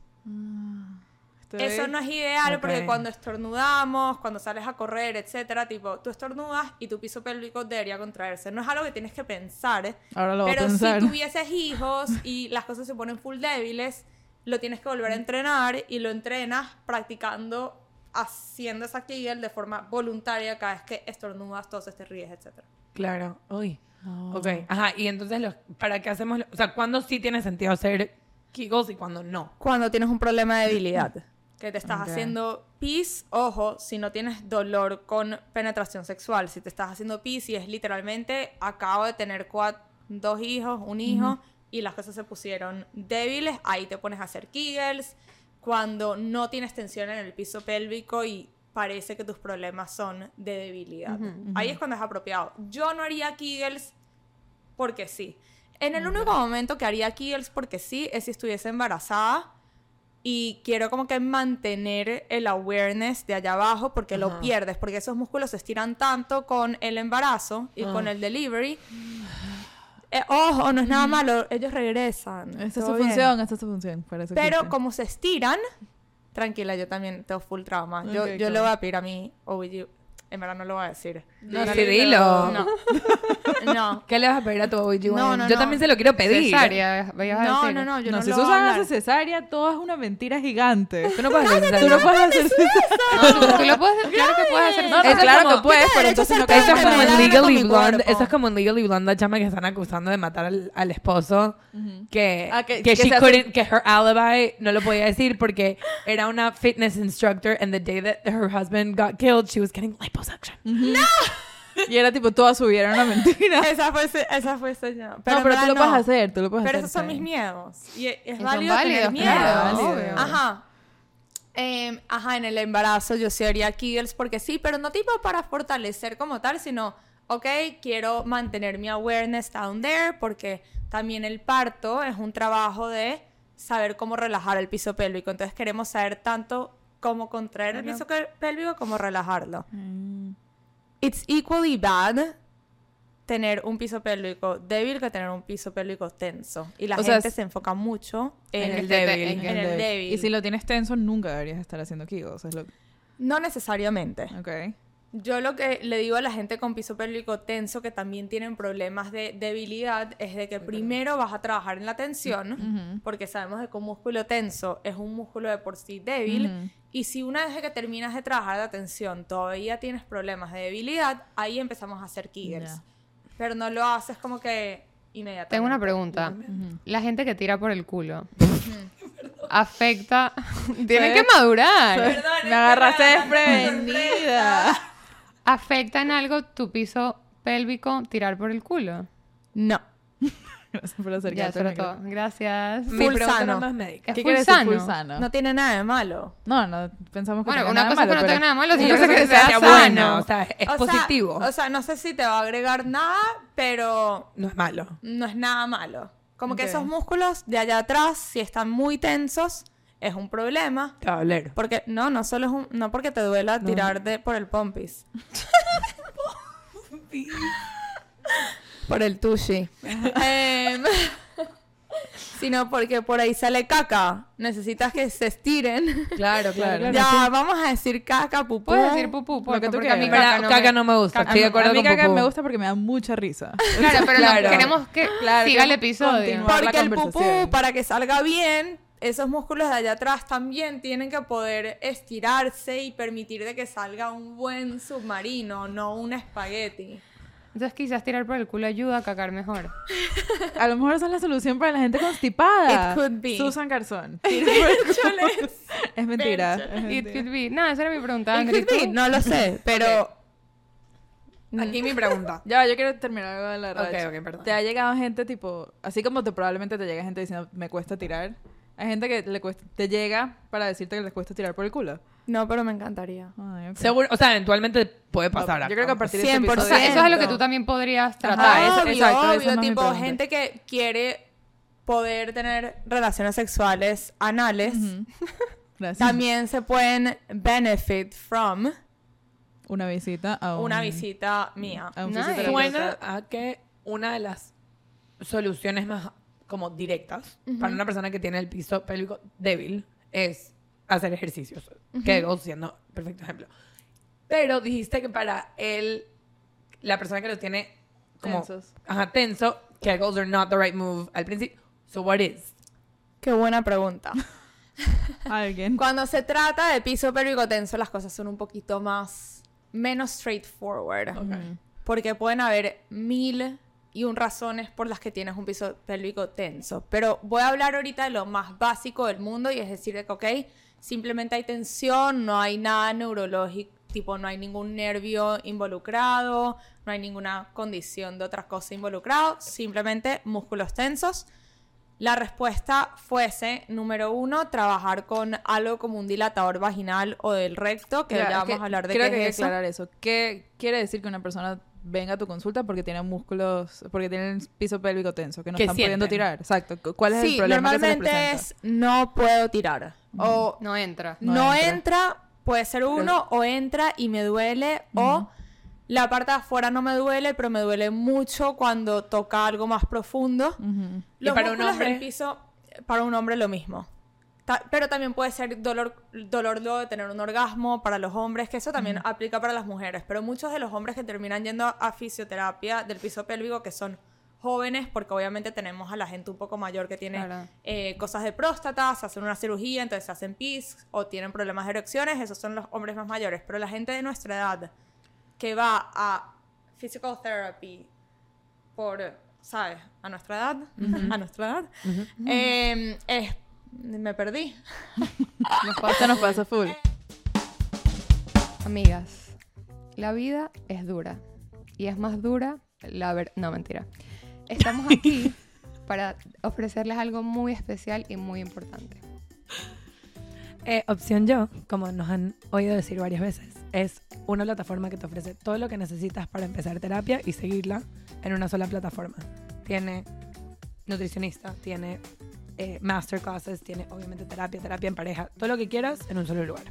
Estoy- Eso no es ideal porque Ok. cuando estornudamos, cuando sales a correr, etcétera, tipo, tú estornudas y tu piso pélvico debería contraerse. No es algo que tienes que pensar, ¿eh? Ahora lo voy a pero pensar. si tuvieses hijos y las cosas se ponen full débiles, lo tienes que volver a entrenar y lo entrenas practicando haciendo esa Kegel de forma voluntaria cada vez que estornudas, toses, te ríes, etcétera. Claro, uy. No. Ok, ajá, y entonces, los, ¿para qué hacemos? lo- o sea, ¿cuándo sí tiene sentido hacer Kegels y cuándo no? Cuando tienes un problema de debilidad, que te estás Ok. haciendo pis, ojo, si no tienes dolor con penetración sexual, si te estás haciendo pis y es literalmente, acabo de tener cua- dos hijos, un hijo, y las cosas se pusieron débiles, ahí te pones a hacer Kegels, cuando no tienes tensión en el piso pélvico y parece que tus problemas son de debilidad. Ahí es cuando es apropiado. Yo no haría Kegels porque sí. En el único momento que haría Kegels porque sí es si estuviese embarazada y quiero como que mantener el awareness de allá abajo porque lo Ajá. pierdes, porque esos músculos se estiran tanto con el embarazo y Ah. con el delivery. Eh, ojo, no es nada malo, ellos regresan. Esta es su bien. función, esta es su función. Pero existe. como se estiran, tranquila, yo también tengo full trauma. Yo, yo claro. le voy a pedir a mi OBG en verdad no lo voy a decir. No, sí, dilo. No. No. ¿Qué le vas a pedir a tu OBGYN? No, no, Yo no. también se lo quiero pedir. Cesárea, vayas a No, decir. no, no, yo no, no, si lo voy a Susan hablar. hace cesárea, todo es una mentira gigante. Tú no puedes hacer Tú cesárea. no puedes hacer cesárea. No, tú, tú lo puedes, claro que puedes hacer No, no, Eso es claro que puedes, pero entonces no Eso es como en Legally Blonde. Eso es como en Legally Blonde, la chama que están acusando de matar al, al esposo. Que, Ah, que her alibi no lo podía decir porque era una fitness instructor and the day that her husband got killed, she was getting liposuction. Y era tipo, toda su vida era una mentira. Esa fue, esa fue señal. no, pero tú lo puedes no. hacer, tú lo puedes Pero hacer. esos son mis miedos. Y es, es Y válido tener válidos, miedo. claro, obvio. Ajá. Em, ajá, en el embarazo yo sí haría Kegels porque sí, pero no tipo para fortalecer como tal, sino, ok, quiero mantener mi awareness down there porque también el parto es un trabajo de saber cómo relajar el piso pélvico. Entonces queremos saber tanto cómo contraer el piso pélvico como relajarlo. It's equally bad tener un piso pélvico débil que tener un piso pélvico tenso. Y la O gente se enfoca mucho en, En el que te- débil. en que- en el débil. Y si lo tienes tenso, nunca deberías estar haciendo Kegels. Es lo... No necesariamente. Ok. Yo lo que le digo a la gente con piso pélvico tenso que también tienen problemas de debilidad es de que primero vas a trabajar en la tensión, porque sabemos de que un músculo tenso es un músculo de por sí débil, Ujú. y si una vez que terminas de trabajar la tensión todavía tienes problemas de debilidad, ahí empezamos a hacer Kegels. Ya. Pero no lo haces como que inmediatamente. Tengo una pregunta. La gente que tira por el culo afecta. Tienen que madurar. Me agarraste desprevenida. ¿Afecta en algo tu piso pélvico tirar por el culo? No. Gracias por Ya, acercarte. Nicole. todo. Gracias. Mi Full pregunta sano. no tiene nada de malo. No, no, pensamos que Bueno, una cosa es que malo, no tenga nada malo, cosa cosa es que sea bueno, o sea, es O sea- positivo. o sea, no sé si te va a agregar nada, pero no es malo. no es nada malo. Como que esos músculos de allá atrás, si están muy tensos, es un problema. Doler. Porque, no, no solo es un, no porque te duela tirar de, por el pompis. por el tushi. Em, sino porque por ahí sale caca. Necesitas que se estiren. Claro, claro. ya, vamos a decir caca, pupú. Puedes decir pupú, porque, que tú porque a mí caca no, caca me... no me gusta. caca Estoy de no- acuerdo a mí con caca Pupú. me gusta porque me da mucha risa. Claro, pero no- Claro. queremos que Claro, siga el episodio. Porque el pupú, para que salga bien, esos músculos de allá atrás también tienen que poder estirarse y permitir de que salga un buen submarino, no un espagueti. Entonces quizás tirar por el culo ayuda a cagar mejor. A lo mejor esa es la solución para la gente constipada. It could be. Susan Garzón. Es mentira. It could be. No, esa era mi pregunta, It Andri. could be, no lo sé, pero Aquí mi pregunta. Ya, yo quiero terminar algo de la Ok, racha. ok, perdón. Te ha llegado gente tipo, así como te probablemente te llega gente diciendo me cuesta tirar. Hay gente que le cuesta, te llega para decirte que les cuesta tirar por el culo. no, pero me encantaría. Ay. Seguro, o sea, eventualmente puede pasar. Yo creo que a partir de este 100%. O episodio- sea, eso es a lo que tú también podrías Ajá, tratar. eso- obvio, exacto, obvio, no tipo gente que quiere poder tener relaciones sexuales anales. Gracias. También se pueden benefit from Una visita a un... una visita mía. a un Nice. a que una de las soluciones más como directas para una persona que tiene el piso pélvico débil es hacer ejercicios. Kegels siendo perfecto ejemplo. Pero dijiste que para él, la persona que lo tiene como Tensos. ajá, tenso, Kegels are not the right move al principio. So what is? Qué buena pregunta. Alguien. Cuando se trata de piso pélvico tenso, las cosas son un poquito más menos straightforward. Porque pueden haber mil y un razones por las que tienes un piso pélvico tenso. Pero voy a hablar ahorita de lo más básico del mundo y es decir, de que, ok, simplemente hay tensión, no hay nada neurológico, tipo, no hay ningún nervio involucrado, no hay ninguna condición de otra cosa involucrado, simplemente músculos tensos. La respuesta fuese, número uno, trabajar con algo como un dilatador vaginal o del recto, que Ya, ya es vamos que a hablar de creo qué que hay que es eso. aclarar eso. ¿Qué quiere decir que una persona venga a tu consulta porque tiene músculos, porque tiene el piso pélvico tenso, que no Que están pudiendo tirar? Exacto. ¿Cu- ¿Cuál es sí, el problema que se les normalmente presenta? es no puedo tirar. O No entra. No no, entra. entra. puede ser uno, o entra y me duele, o la parte de afuera no me duele, pero me duele mucho cuando toca algo más profundo. Ujú. ¿Y Los para un músculos hombre? del piso, para un hombre lo mismo. Ta- pero también puede ser dolor, dolor luego de tener un orgasmo para los hombres, que eso también aplica para las mujeres. Pero muchos de los hombres que terminan yendo a fisioterapia del piso pélvico, que son jóvenes, porque obviamente tenemos a la gente un poco mayor que tiene Claro. eh, cosas de próstata, se hacen una cirugía, entonces se hacen PIS o tienen problemas de erecciones, esos son los hombres más mayores. Pero la gente de nuestra edad que va a physical therapy por, ¿sabes? A nuestra edad, a nuestra edad, eh, es- me perdí. Nos pasa, nos pasa full. Amigas, la vida es dura. Y es más dura la ver... No, mentira. Estamos aquí para ofrecerles algo muy especial y muy importante. Eh, opción yo, como nos han oído decir varias veces, es una plataforma que te ofrece todo lo que necesitas para empezar terapia y seguirla en una sola plataforma. Tiene nutricionista, tiene eh, masterclasses, tiene obviamente terapia, terapia en pareja, todo lo que quieras en un solo lugar.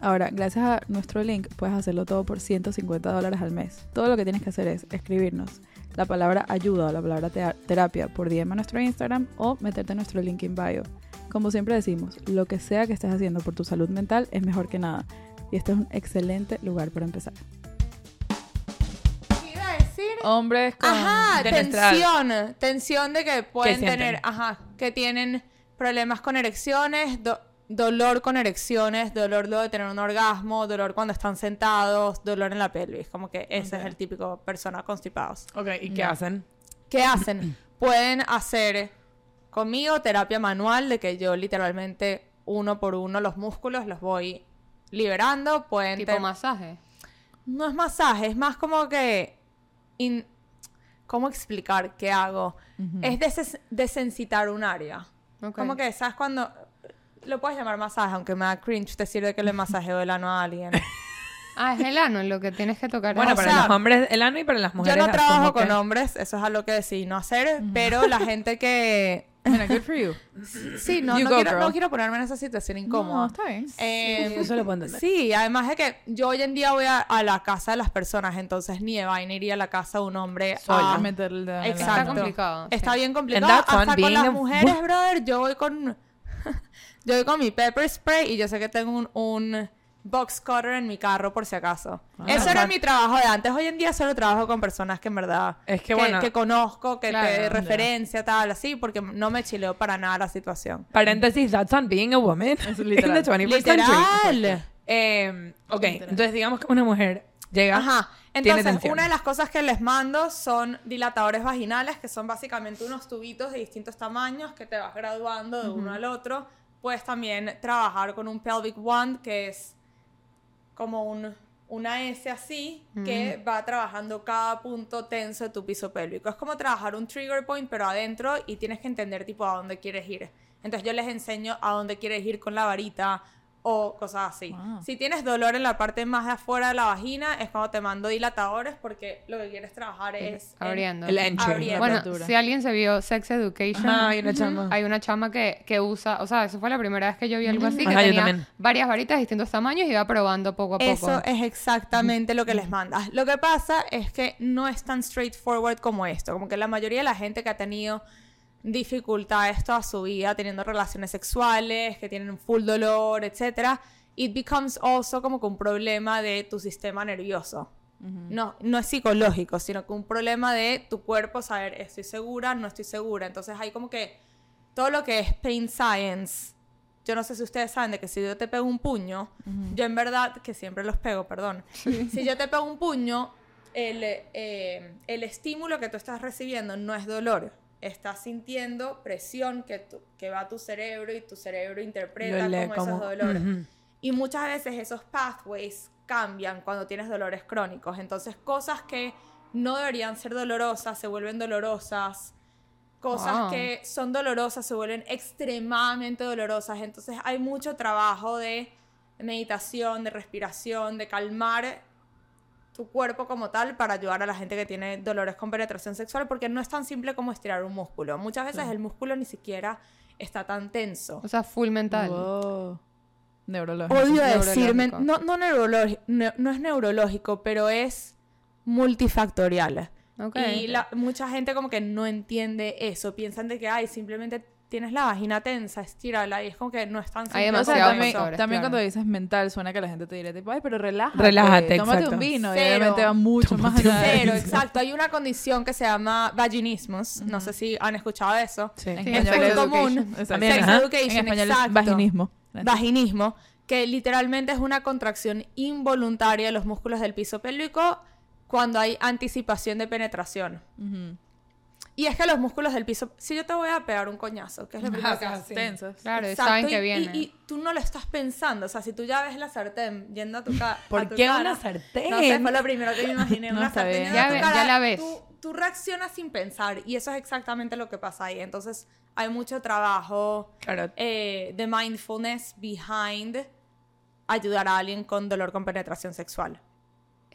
Ahora, gracias a nuestro link, puedes hacerlo todo por 150 dólares al mes. Todo lo que tienes que hacer es escribirnos la palabra ayuda o la palabra tera- terapia por DM a nuestro Instagram o meterte en nuestro link en bio. Como siempre decimos, lo que sea que estés haciendo por tu salud mental es mejor que nada. Y este es un excelente lugar para empezar. Hombres con... Ajá, de nuestra- tensión. Tensión de que pueden tener, ajá, que tienen problemas con erecciones, do- dolor con erecciones, dolor luego de tener un orgasmo, dolor cuando están sentados, dolor en la pelvis. Como que ese es el típico persona constipados. Ok, ¿y qué hacen? ¿Qué hacen? Pueden hacer conmigo terapia manual de que yo literalmente uno por uno los músculos los voy liberando. Pueden Tipo masaje. no es masaje, es más como que... in- ¿Cómo explicar qué hago? Es deses- desensitar un área. Ok. Como que, ¿sabes cuando...? Lo puedes llamar masaje, aunque me da cringe decir de que le masajeo el ano a alguien. Ah, es el ano en lo que tienes que tocar. Bueno, O para sea, los hombres el ano y para las Yo mujeres no trabajo con que- hombres, eso es algo que decidí no hacer, pero la gente que... Mira, good for you. Sí, no, You no, go, quiero, girl. no quiero ponerme en esa situación incómoda. No, está bien. Eh, Sí, eso lo puedo entender. Sí, además de que yo hoy en día voy a, a la casa de las personas, entonces ni de vaina iría a la casa de un hombre Sola. a... meterle el dedo en el Exacto. ano. Está complicado, Está sí. bien And complicado. that's on Hasta con being las mujeres, brother, yo voy con... yo voy con mi pepper spray y yo sé que tengo un, un box cutter en mi carro por si acaso. Eso era mi trabajo de antes. Hoy en día solo trabajo con personas que en verdad... Es que, bueno, que conozco, que te Claro. referencia, tal, así, porque no me chileo para nada la situación. Paréntesis, that's on being a woman. Es literal. In the 21st century. ¡Literal! Eh, ok, entonces digamos que una mujer llega, Ajá. Entonces, una de las cosas que les mando son dilatadores vaginales, que son básicamente unos tubitos de distintos tamaños que te vas graduando de uno al otro. Puedes también trabajar con un pelvic wand, que es como un, una S así, que va trabajando cada punto tenso de tu piso pélvico. Es como trabajar un trigger point, pero adentro, y tienes que entender tipo a dónde quieres ir. Entonces yo les enseño a dónde quieres ir con la varita o cosas así. Wow. Si tienes dolor en la parte más de afuera de la vagina, es cuando te mando dilatadores porque lo que quieres trabajar es... en- Abriendo. el entry. Abriendo. Bueno, si alguien se vio Sex Education, Ajá, hay una chama. hay una chama que, que usa, o sea, eso fue la primera vez que yo vi algo así, que Ajá, tenía también. varias varitas de distintos tamaños y iba probando poco a poco. Eso es exactamente lo que les mandas. Lo que pasa es que no es tan straightforward como esto. Como que la mayoría de la gente que ha tenido dificultades toda su vida teniendo relaciones sexuales, que tienen full dolor, etcétera, it becomes also como que un problema de tu sistema nervioso. No, no es psicológico, sino que un problema de tu cuerpo, saber, estoy segura, no estoy segura. Entonces hay como que todo lo que es pain science. Yo no sé si ustedes saben de que si yo te pego un puño, yo en verdad, que siempre los pego, perdón. Si yo te pego un puño, el, eh, el estímulo que tú estás recibiendo no es dolor. Estás sintiendo presión que, tu- que va a tu cerebro y tu cerebro interpreta como, eso como- es dolor. Ujú. Y muchas veces esos pathways cambian cuando tienes dolores crónicos. Entonces, cosas que no deberían ser dolorosas se vuelven dolorosas. Cosas Wow. que son dolorosas se vuelven extremadamente dolorosas. Entonces, hay mucho trabajo de meditación, de respiración, de calmar tu cuerpo como tal para ayudar a la gente que tiene dolores con penetración sexual, porque no es tan simple como estirar un músculo. Muchas veces el músculo ni siquiera está tan tenso. O sea, full mental. Wow. Neurológico. Odio decirme, no, no, neurológico, no, no es neurológico, pero es multifactorial. Y la- mucha gente como que no entiende eso, piensan de que, ay, simplemente tienes la vagina tensa, estírala y es como que no es tan simple O sea, demasiados como también, también claro. cuando dices mental, suena que la gente te diría tipo, ay, pero relájate. Relájate, Tómate exacto. un vino. Y Cero. obviamente va mucho más allá Cero, exacto. Hay una condición que se llama vaginismus. No sé si han escuchado de eso. Sí. En Sí, es español, muy education. común. Exacto. También, Sex education, En español es exacto. vaginismo. Vaginismo, que literalmente es una contracción involuntaria de los músculos del piso pélvico cuando hay anticipación de penetración. Ujú. Y es que los músculos del piso... Si yo te voy a pegar un coñazo, que es lo primero que sí. Tensas. Claro, Exacto, saben y- que y- viene. Y, tú no lo estás pensando. O sea, si tú ya ves la sartén yendo a tu cara. ¿Por qué una sartén? No sé, fue lo primero que me imaginé. No, una sartén yendo a Ya tu ve- cara, ya la ves. Tú, tú reaccionas sin pensar. Y eso es exactamente lo que pasa ahí. Entonces, hay mucho trabajo Claro. eh, de mindfulness behind ayudar a alguien con dolor con penetración sexual.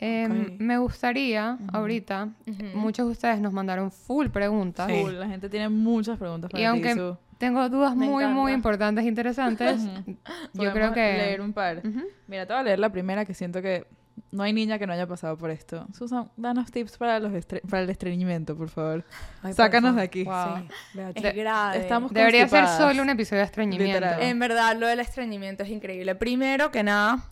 Em, Ok. Me gustaría, ahorita, muchos de ustedes nos mandaron full preguntas. Sí. Cool, La gente tiene muchas preguntas para Y aunque ti. Su- tengo dudas Me muy, encanta. muy importantes e interesantes, yo Podemos creo que... leer un par. Mira, te voy a leer la primera que siento que no hay niña que no haya pasado por esto. Susan, danos tips para, los estre- para el estreñimiento, por favor. Ay, Sácanos porfa. de aquí. Wow. Sí. Es grave. Estamos Debería ser solo un episodio de estreñimiento. Literal. En verdad, lo del estreñimiento es increíble. Primero que nada,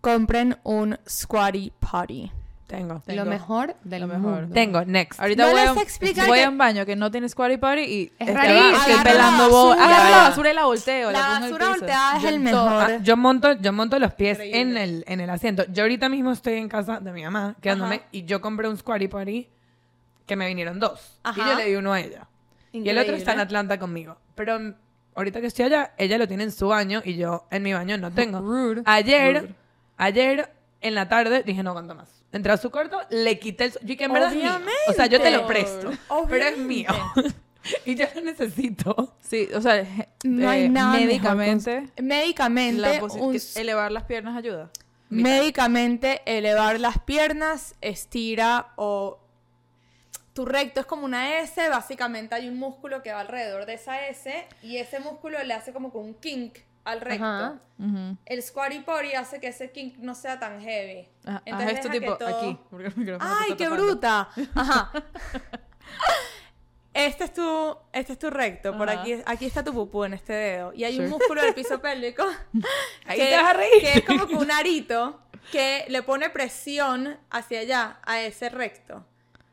compren un squatty potty. Tengo. Lo mejor del Lo mejor. mundo. Tengo, next. Ahorita No voy, les a, voy que- a un baño que no tiene squatty potty y Es este, rarísimo. estoy Agarra pelando la bo- basura. agarro la basura y la volteo. La pongo en el basura piso. volteada es Yo el mejor. ah, yo monto, yo monto los pies en el, en el asiento. Yo ahorita mismo estoy en casa de mi mamá, quedándome, Ajá. y yo compré un squatty potty que me vinieron dos. Y Ajá. yo le di uno a ella. Y el otro está en Increíble. Atlanta conmigo. Pero mm, ahorita que estoy allá, ella lo tiene en su baño y yo en mi baño no tengo. Rude. Ayer, ayer en la tarde dije, no aguanto más. Entré a su cuarto, le quité el... Yo en verdad es mío. O sea, yo te lo presto. Pero es mío. y yo lo necesito. Sí, o sea, No hay eh, nada médicamente, con- Médicamente, la un elevar las piernas ayuda. Médicamente, elevar las piernas, estira o tu recto es como una S, básicamente hay un músculo que va alrededor de esa S y ese músculo le hace como con un kink al recto. Ajá. El squatty potty hace que ese kink no sea tan heavy. Ajá, Entonces esto tipo todo- aquí. porque el micrófono te ¡Ay, qué tapando. bruta! Ajá. Este es tu, este es tu recto, por aquí, aquí está tu pupú en este dedo. Y hay un músculo del piso pélvico Ahí que, te vas a reír. que es como que un arito que le pone presión hacia allá, a ese recto.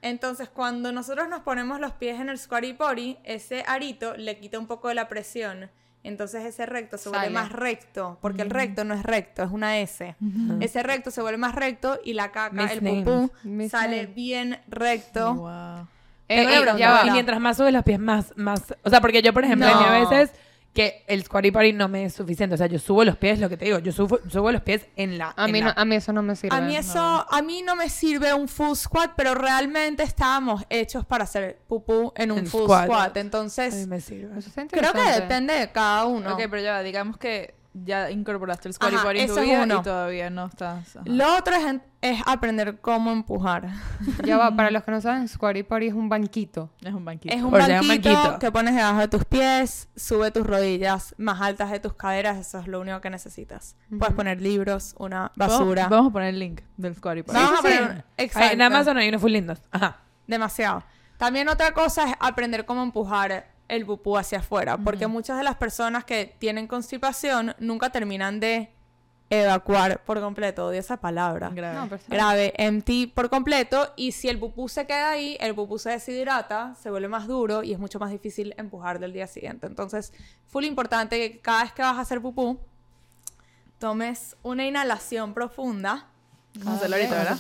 Entonces, cuando nosotros nos ponemos los pies en el squatty potty, ese arito le quita un poco de la presión. Entonces ese recto se vuelve Sale. más recto, porque el recto no es recto, es una S. Ese recto se vuelve más recto y la caca, Miss el name. pupú, Miss sale name. bien recto. Wow. Eh, eh, pregunta, ya va. Y mientras más subes los pies, más, más... O sea, porque yo, por ejemplo, No. a mí a veces que el squatty potty no me es suficiente. O sea, yo subo los pies, lo que te digo, yo subo, subo los pies en la... A en mí, la- no, a mí eso no me sirve. A mí eso, a mí no me sirve un full squat, pero realmente estábamos hechos para hacer pupú en un En full squat. squat. a Entonces, mí me sirve. Creo que depende de cada uno. Ok, pero ya, digamos que ya incorporaste el squatty Ajá, potty en tu eso es vida uno. y todavía no estás... ajá. Lo otro es, es aprender cómo empujar. Ya va, para los que no saben, Squatty Potty es un banquito. Es un banquito. Es un banquito, que pones debajo de tus pies, sube tus rodillas más altas de tus caderas, eso es lo único que necesitas. Puedes poner libros, una basura. Vamos, vamos a poner el link del squatty potty. Vamos a Sí, sí, poner- sí. exacto. Ay, en Amazon hay unos full lindos. Ajá. Demasiado. También otra cosa es aprender cómo empujar el pupú hacia afuera, porque muchas de las personas que tienen constipación nunca terminan de evacuar por completo, odio esa palabra. Grave. No, Grave, empty por completo, y si el pupú se queda ahí, el pupú se deshidrata, se vuelve más duro y es mucho más difícil empujar del día siguiente. Entonces, full importante que cada vez que vas a hacer pupú, tomes una inhalación profunda. Vamos a hacerlo ahorita, ¿verdad?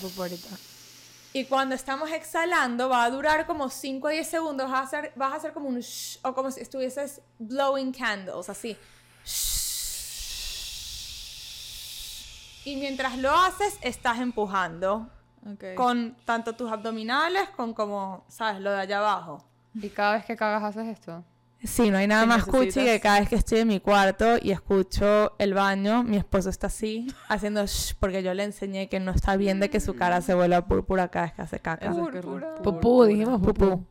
Y cuando estamos exhalando, va a durar como 5 a 10 segundos. Vas a hacer, vas a hacer como un shh, o como si estuvieses blowing candles, así. Y mientras lo haces, estás empujando. Ok. Con tanto tus abdominales con como, ¿sabes? Lo de allá abajo. Y cada vez que cagas haces esto. Sí, no hay nada más cuchi que cada vez que estoy en mi cuarto y escucho el baño, mi esposo está así, haciendo shh, porque yo le enseñé que no está bien de que su cara se vuelva púrpura cada vez que hace caca. Púrpura. Pupú, dijimos pupú.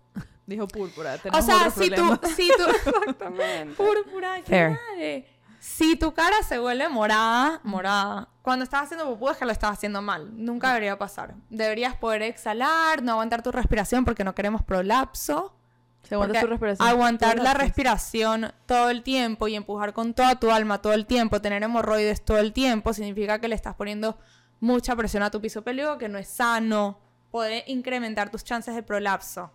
Dijo púrpura. O sea, otro si tú, si tú, Exactamente. púrpura, qué Fair. madre. Si tu cara se vuelve morada, morada, cuando estás haciendo pupú es que lo estás haciendo mal. Nunca debería pasar. Deberías poder exhalar, no aguantar tu respiración porque no queremos prolapso. Se aguanta Porque su respiración. Aguantar la respiración todo el tiempo y empujar con toda tu alma todo el tiempo, tener hemorroides todo el tiempo, significa que le estás poniendo mucha presión a tu piso pélvico, que no es sano. Puede incrementar tus chances de prolapso.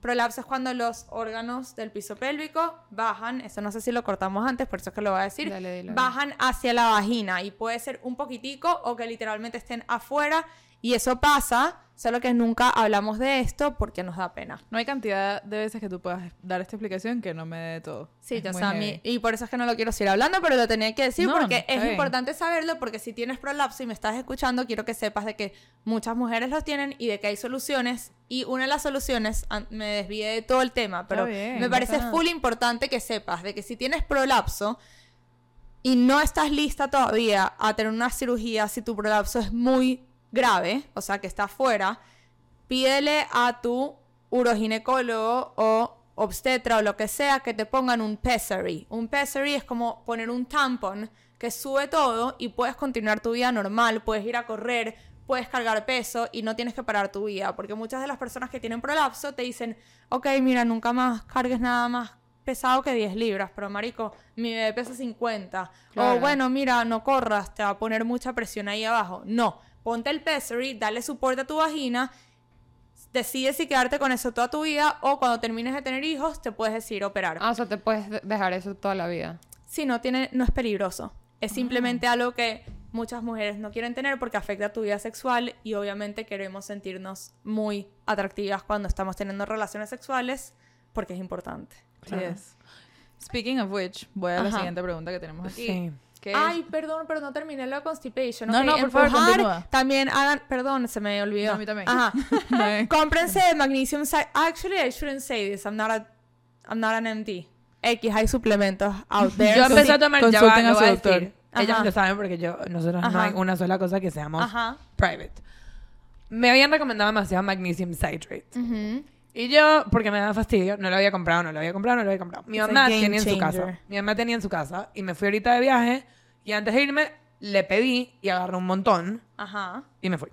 Prolapso es cuando los órganos del piso pélvico bajan, eso no sé si lo cortamos antes, por eso es que lo voy a decir, Dale, bajan hacia la vagina y puede ser un poquitico o que literalmente estén afuera y eso pasa, solo que nunca hablamos de esto porque nos da pena. No hay cantidad de veces que tú puedas dar esta explicación que no me dé todo. Sí, o sea, mí- y por eso es que no lo quiero seguir hablando, pero lo tenía que decir No, porque es bien. importante saberlo, porque si tienes prolapso y me estás escuchando, quiero que sepas de que muchas mujeres los tienen y de que hay soluciones. Y una de las soluciones, me desvié de todo el tema, pero bien, me no parece nada. full importante que sepas de que si tienes prolapso y no estás lista todavía a tener una cirugía, si tu prolapso es muy grave, o sea, que está fuera, pídele a tu uroginecólogo o obstetra o lo que sea que te pongan un pessary. Un pessary es como poner un tampon que sube todo y puedes continuar tu vida normal, puedes ir a correr, puedes cargar peso y no tienes que parar tu vida. Porque muchas de las personas que tienen prolapso te dicen, ok, mira, nunca más cargues nada más pesado que 10 libras, pero marico, mi bebé pesa 50. Claro. O bueno, mira, no corras, te va a poner mucha presión ahí abajo. No, ponte el pessary, dale soporte a tu vagina, decides si quedarte con eso toda tu vida o cuando termines de tener hijos te puedes decidir operar. Ah, o sea, te puedes de- dejar eso toda la vida. Si no tiene, no es peligroso. Es simplemente algo que muchas mujeres no quieren tener porque afecta a tu vida sexual y obviamente queremos sentirnos muy atractivas cuando estamos teniendo relaciones sexuales porque es importante. Sí es. Speaking of which, voy a la Ajá. siguiente pregunta que tenemos aquí. Sí. Que es- Ay, perdón, pero no terminé lo de constipation. No, no, por favor, continúa. También hagan, perdón, se me olvidó. No, a mí también. Ajá. Ay. Cómprense magnesium. Actually, I shouldn't say this. I'm not a, I'm not an MD. X, hay suplementos out there. Yo empecé a tomar, ya va, consulten lo a su a doctor. decir. Ellas Ajá. lo saben porque yo, nosotros no hay una sola cosa que seamos Ajá. private. Me habían recomendado demasiado magnesium citrate. Y yo, porque me da fastidio, no lo había comprado, no lo había comprado, no lo había comprado. Mi mamá tenía en su casa. Mi mamá tenía en su casa. Y me fui ahorita de viaje. Y antes de irme, le pedí y agarré un montón. Ajá. Y me fui.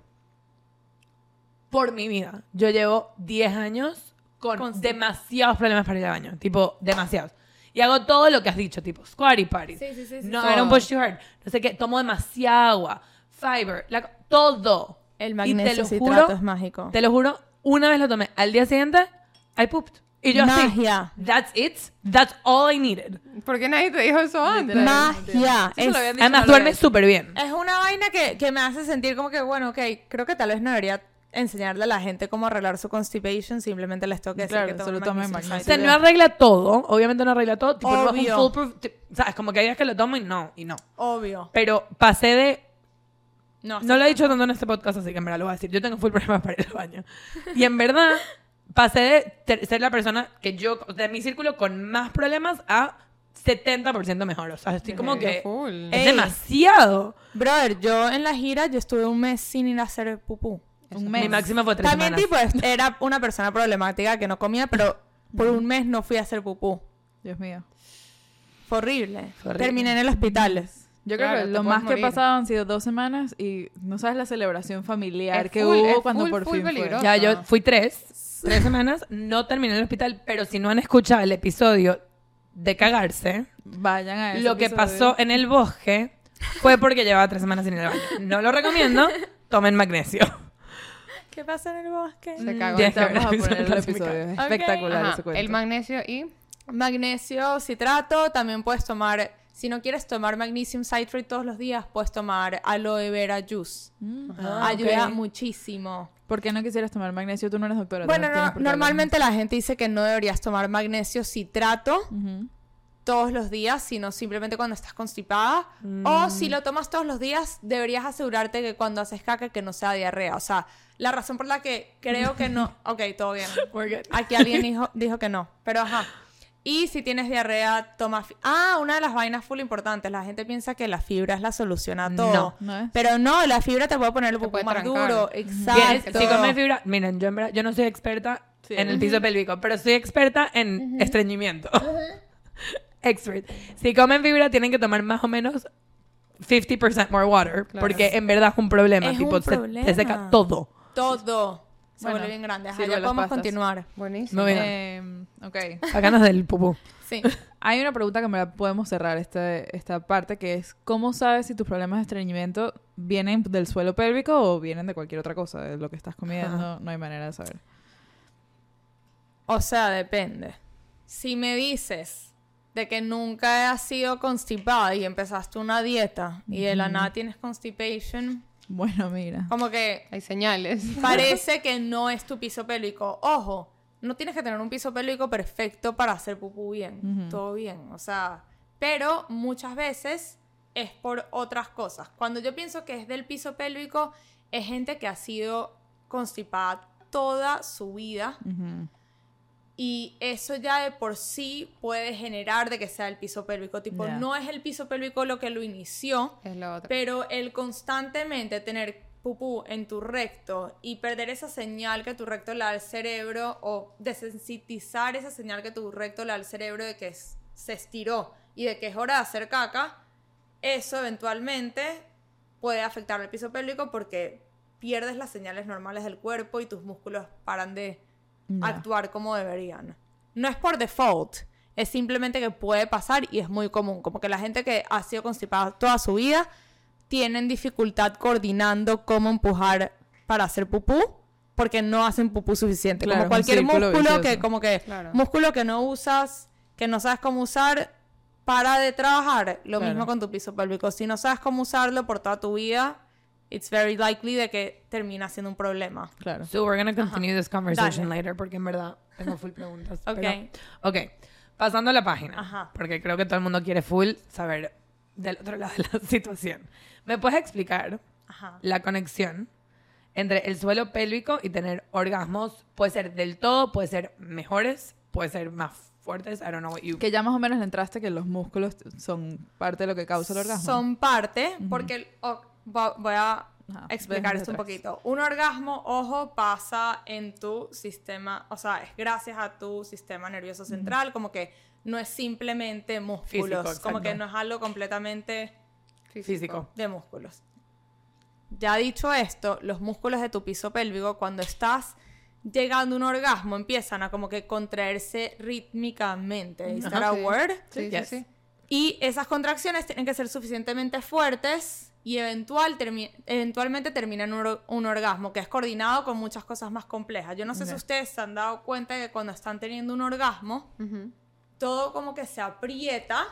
Por mi vida. Yo llevo 10 años con, Con- demasiados problemas para ir al baño. Tipo, demasiados. Y hago todo lo que has dicho, tipo, squatty parties. Sí, sí, sí, sí, no, era un push too hard. No sé qué, tomo demasiada agua. Fiber, la- todo. El Y magnesio te lo citrato juro, es mágico. Te lo juro, una vez lo tomé. Al día siguiente, I pooped. Y yo Magia. así, that's it. That's all I needed. ¿Por qué nadie te dijo eso antes? Magia. Lo Es, dicho, Además, no duerme súper bien. es una vaina que, que me hace sentir como que, bueno, ok, creo que tal vez no debería enseñarle a la gente cómo arreglar su constipation. Simplemente les tengo que decir Claro, que solo tomen O sea, no arregla todo. Obviamente no arregla todo. Tipo, no es Obvio. un foolproof. ti- ¿Sabes? Como que hay días que lo tomo y no, y no. Obvio. Pero pasé de... No, No lo he dicho tanto en este podcast, así que en verdad lo voy a decir. Yo tengo full problemas para ir al baño. Y en verdad, pasé de ser la persona que yo... De mi círculo con más problemas a 70% mejor. O sea, estoy como que... Full. Es Ey. demasiado. Brother, yo en la gira, yo estuve un mes sin ir a hacer pupú. Un Mi mes. máxima fue tres También semanas. tipo era una persona problemática que no comía, pero por un mes no fui a hacer pupú. Dios mío. Fue horrible. Fue horrible. Terminé en el hospital. Yo Claro, creo que te lo puedes más que he morir. pasado han sido dos semanas y no sabes la celebración familiar Es que full- hubo es cuando full, por full fin fue. peligroso. Ya, yo fui tres, tres semanas, no terminé en el hospital, pero si no han escuchado el episodio de cagarse, Vayan a ese lo que episodio. pasó en el bosque fue porque llevaba tres semanas sin ir al baño. No lo recomiendo, tomen magnesio. ¿Qué pasa en el bosque? Se cagó. Te vamos a poner el episodio. Es espectacular Ajá, ese cuento. el magnesio y... Magnesio citrato, también puedes tomar, si no quieres tomar magnesium citrate todos los días, puedes tomar aloe vera juice. Mm. Ah, Ayuda muchísimo. ¿Por qué no quisieras tomar magnesio? Tú no eres doctora. Bueno, no- normalmente la gente dice que no deberías tomar magnesio citrato Ujú. todos los días, sino simplemente cuando estás constipada. O si lo tomas todos los días, deberías asegurarte que cuando haces caca que no sea diarrea. O sea, la razón por la que creo que no... Ok, todo bien. Aquí alguien dijo, dijo que no, pero ajá. Y si tienes diarrea, toma... Ah, una de las vainas full importantes. La gente piensa que la fibra es la solución a todo. No. ¿No es? Pero no, la fibra te puede poner el poco más trancar. duro. Exacto. Si comes fibra, miren, yo en verdad, yo no soy experta Sí. en el piso pélvico, pero soy experta en estreñimiento. Expert. Si comen fibra, tienen que tomar más o menos 50% more water, Claro. porque en verdad es un problema. Es tipo, un se- problema. te seca todo. Todo. Se Bueno, vuelve bien grande. Ajá, ya podemos pastas. continuar. Buenísimo. Muy bien. Eh, ok. Del pupú. Sí. Hay una pregunta que me la podemos cerrar este, esta parte, que es ¿cómo sabes si tus problemas de estreñimiento vienen del suelo pélvico o vienen de cualquier otra cosa? De lo que estás comiendo, no hay manera de saber. O sea, depende. Si me dices de que nunca has sido constipada y empezaste una dieta y de la nada tienes constipation, Bueno, mira. como que Hay señales. parece que no es tu piso pélvico. Ojo, no tienes que tener un piso pélvico perfecto para hacer pupú bien. Todo bien. O sea, pero muchas veces es por otras cosas. Cuando yo pienso que es del piso pélvico, es gente que ha sido constipada toda su vida. Ujú. Y eso ya de por sí puede generar de que sea el piso pélvico. Tipo, no es el piso pélvico lo que lo inició, Es lo otro. pero el constantemente tener pupú en tu recto y perder esa señal que tu recto le da al cerebro o desensitizar esa señal que tu recto le da al cerebro de que es- se estiró y de que es hora de hacer caca, eso eventualmente puede afectar al piso pélvico porque pierdes las señales normales del cuerpo y tus músculos paran de Actuar como deberían. No es por default, es simplemente que puede pasar y es muy común. Como que la gente que ha sido constipada toda su vida tienen dificultad coordinando cómo empujar para hacer pupú porque no hacen pupú suficiente. Claro, como cualquier músculo que como que Claro. músculo que no usas, que no sabes cómo usar, para de trabajar. Lo Claro. mismo con tu piso pélvico. Si no sabes cómo usarlo por toda tu vida, it's very likely de que termina siendo un problema. Claro. So we're gonna continue this conversation Dale. later porque en verdad tengo full preguntas. Ok. pero- ok. Pasando a la página. Ajá. Porque creo que todo el mundo quiere full saber del otro lado de la situación. ¿Me puedes explicar Ajá. la conexión entre el suelo pélvico y tener orgasmos? Puede ser del todo, puede ser mejores, puede ser más fuertes. I don't know what you... Que ya más o menos le entraste que los músculos son parte de lo que causa el orgasmo. Son parte, porque el- o- vo- voy a explicar esto un poquito. Un orgasmo, ojo, pasa en tu sistema, o sea, es gracias a tu sistema nervioso central, como que no es simplemente músculos, Físico, como que no es algo completamente Físico. de músculos. Ya dicho esto, los músculos de tu piso pélvico, cuando estás llegando a un orgasmo, empiezan a como que contraerse rítmicamente. ¿Is that a sí. word? Sí, Yes. sí, sí. Y esas contracciones tienen que ser suficientemente fuertes y eventual termi- eventualmente terminan un, or- un orgasmo que es coordinado con muchas cosas más complejas. Yo no sé si ustedes se han dado cuenta que cuando están teniendo un orgasmo, todo como que se aprieta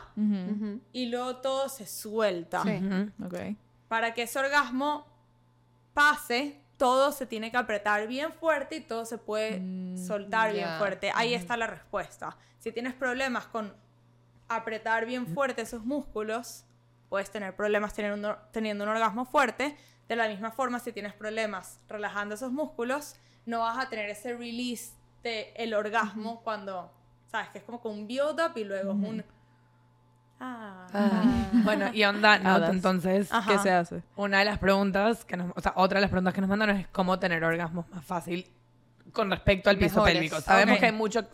y luego todo se suelta. Sí. Para que ese orgasmo pase, todo se tiene que apretar bien fuerte y todo se puede soltar bien fuerte. Ahí está la respuesta. Si tienes problemas con apretar bien fuerte esos músculos, puedes tener problemas teniendo un, teniendo un orgasmo fuerte. De la misma forma, si tienes problemas relajando esos músculos, no vas a tener ese release de el orgasmo cuando, sabes, que es como que un build-up y luego es un... Ah. Ah. Bueno, y on that note, Hadas. entonces, Ajá. ¿Qué se hace? una de las preguntas que nos, o sea, otra de las preguntas que nos mandaron es cómo tener orgasmos más fácil con respecto al piso Mejores. pélvico. Sabemos que hay mucho,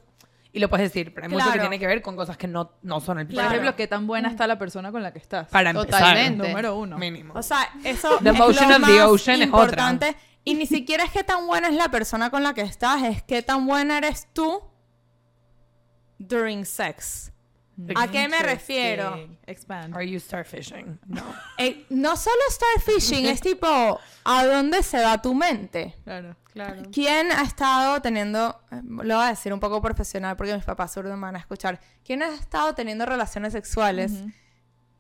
y lo puedes decir, pero hay mucho que Claro. tiene que ver con cosas que no, no son el piso Por Claro. ejemplo, qué tan buena está la persona con la que estás. Para empezar, Totalmente. Número uno. mínimo. O sea, eso The es motion lo of the más ocean es otra. importante. Y ni siquiera es qué tan buena es la persona con la que estás, es qué tan buena eres tú during sex. ¿A qué me refiero? Expand. Are you starfishing? No. Eh, no solo starfishing, es tipo, ¿a dónde se va tu mente? Claro. Claro. ¿Quién ha estado teniendo, eh, lo voy a decir un poco profesional porque mis papás seguro me van a escuchar, ¿quién ha estado teniendo relaciones sexuales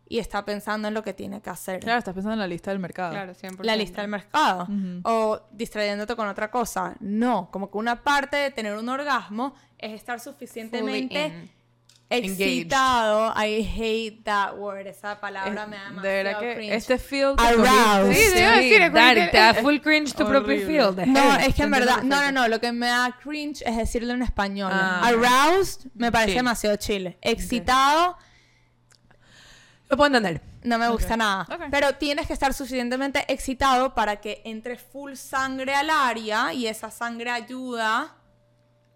y está pensando en lo que tiene que hacer? Claro, estás pensando en la lista del mercado. Claro, 100%. la lista del mercado o distrayéndote con otra cosa. No, como que una parte de tener un orgasmo es estar Fully suficientemente in. Excitado. I hate that word. Esa palabra Es- me da de verdad que cringe. este feel Aroused. Sí, a decir, es Daddy, te da full cringe tu propio feel. de No, es que en verdad, no, no, no, lo que me da cringe es decirlo en español. Ah. Aroused me parece demasiado chile. Excitado Lo puedo entender. no me gusta nada. Pero tienes que estar suficientemente excitado para que entre full sangre al área y esa sangre ayuda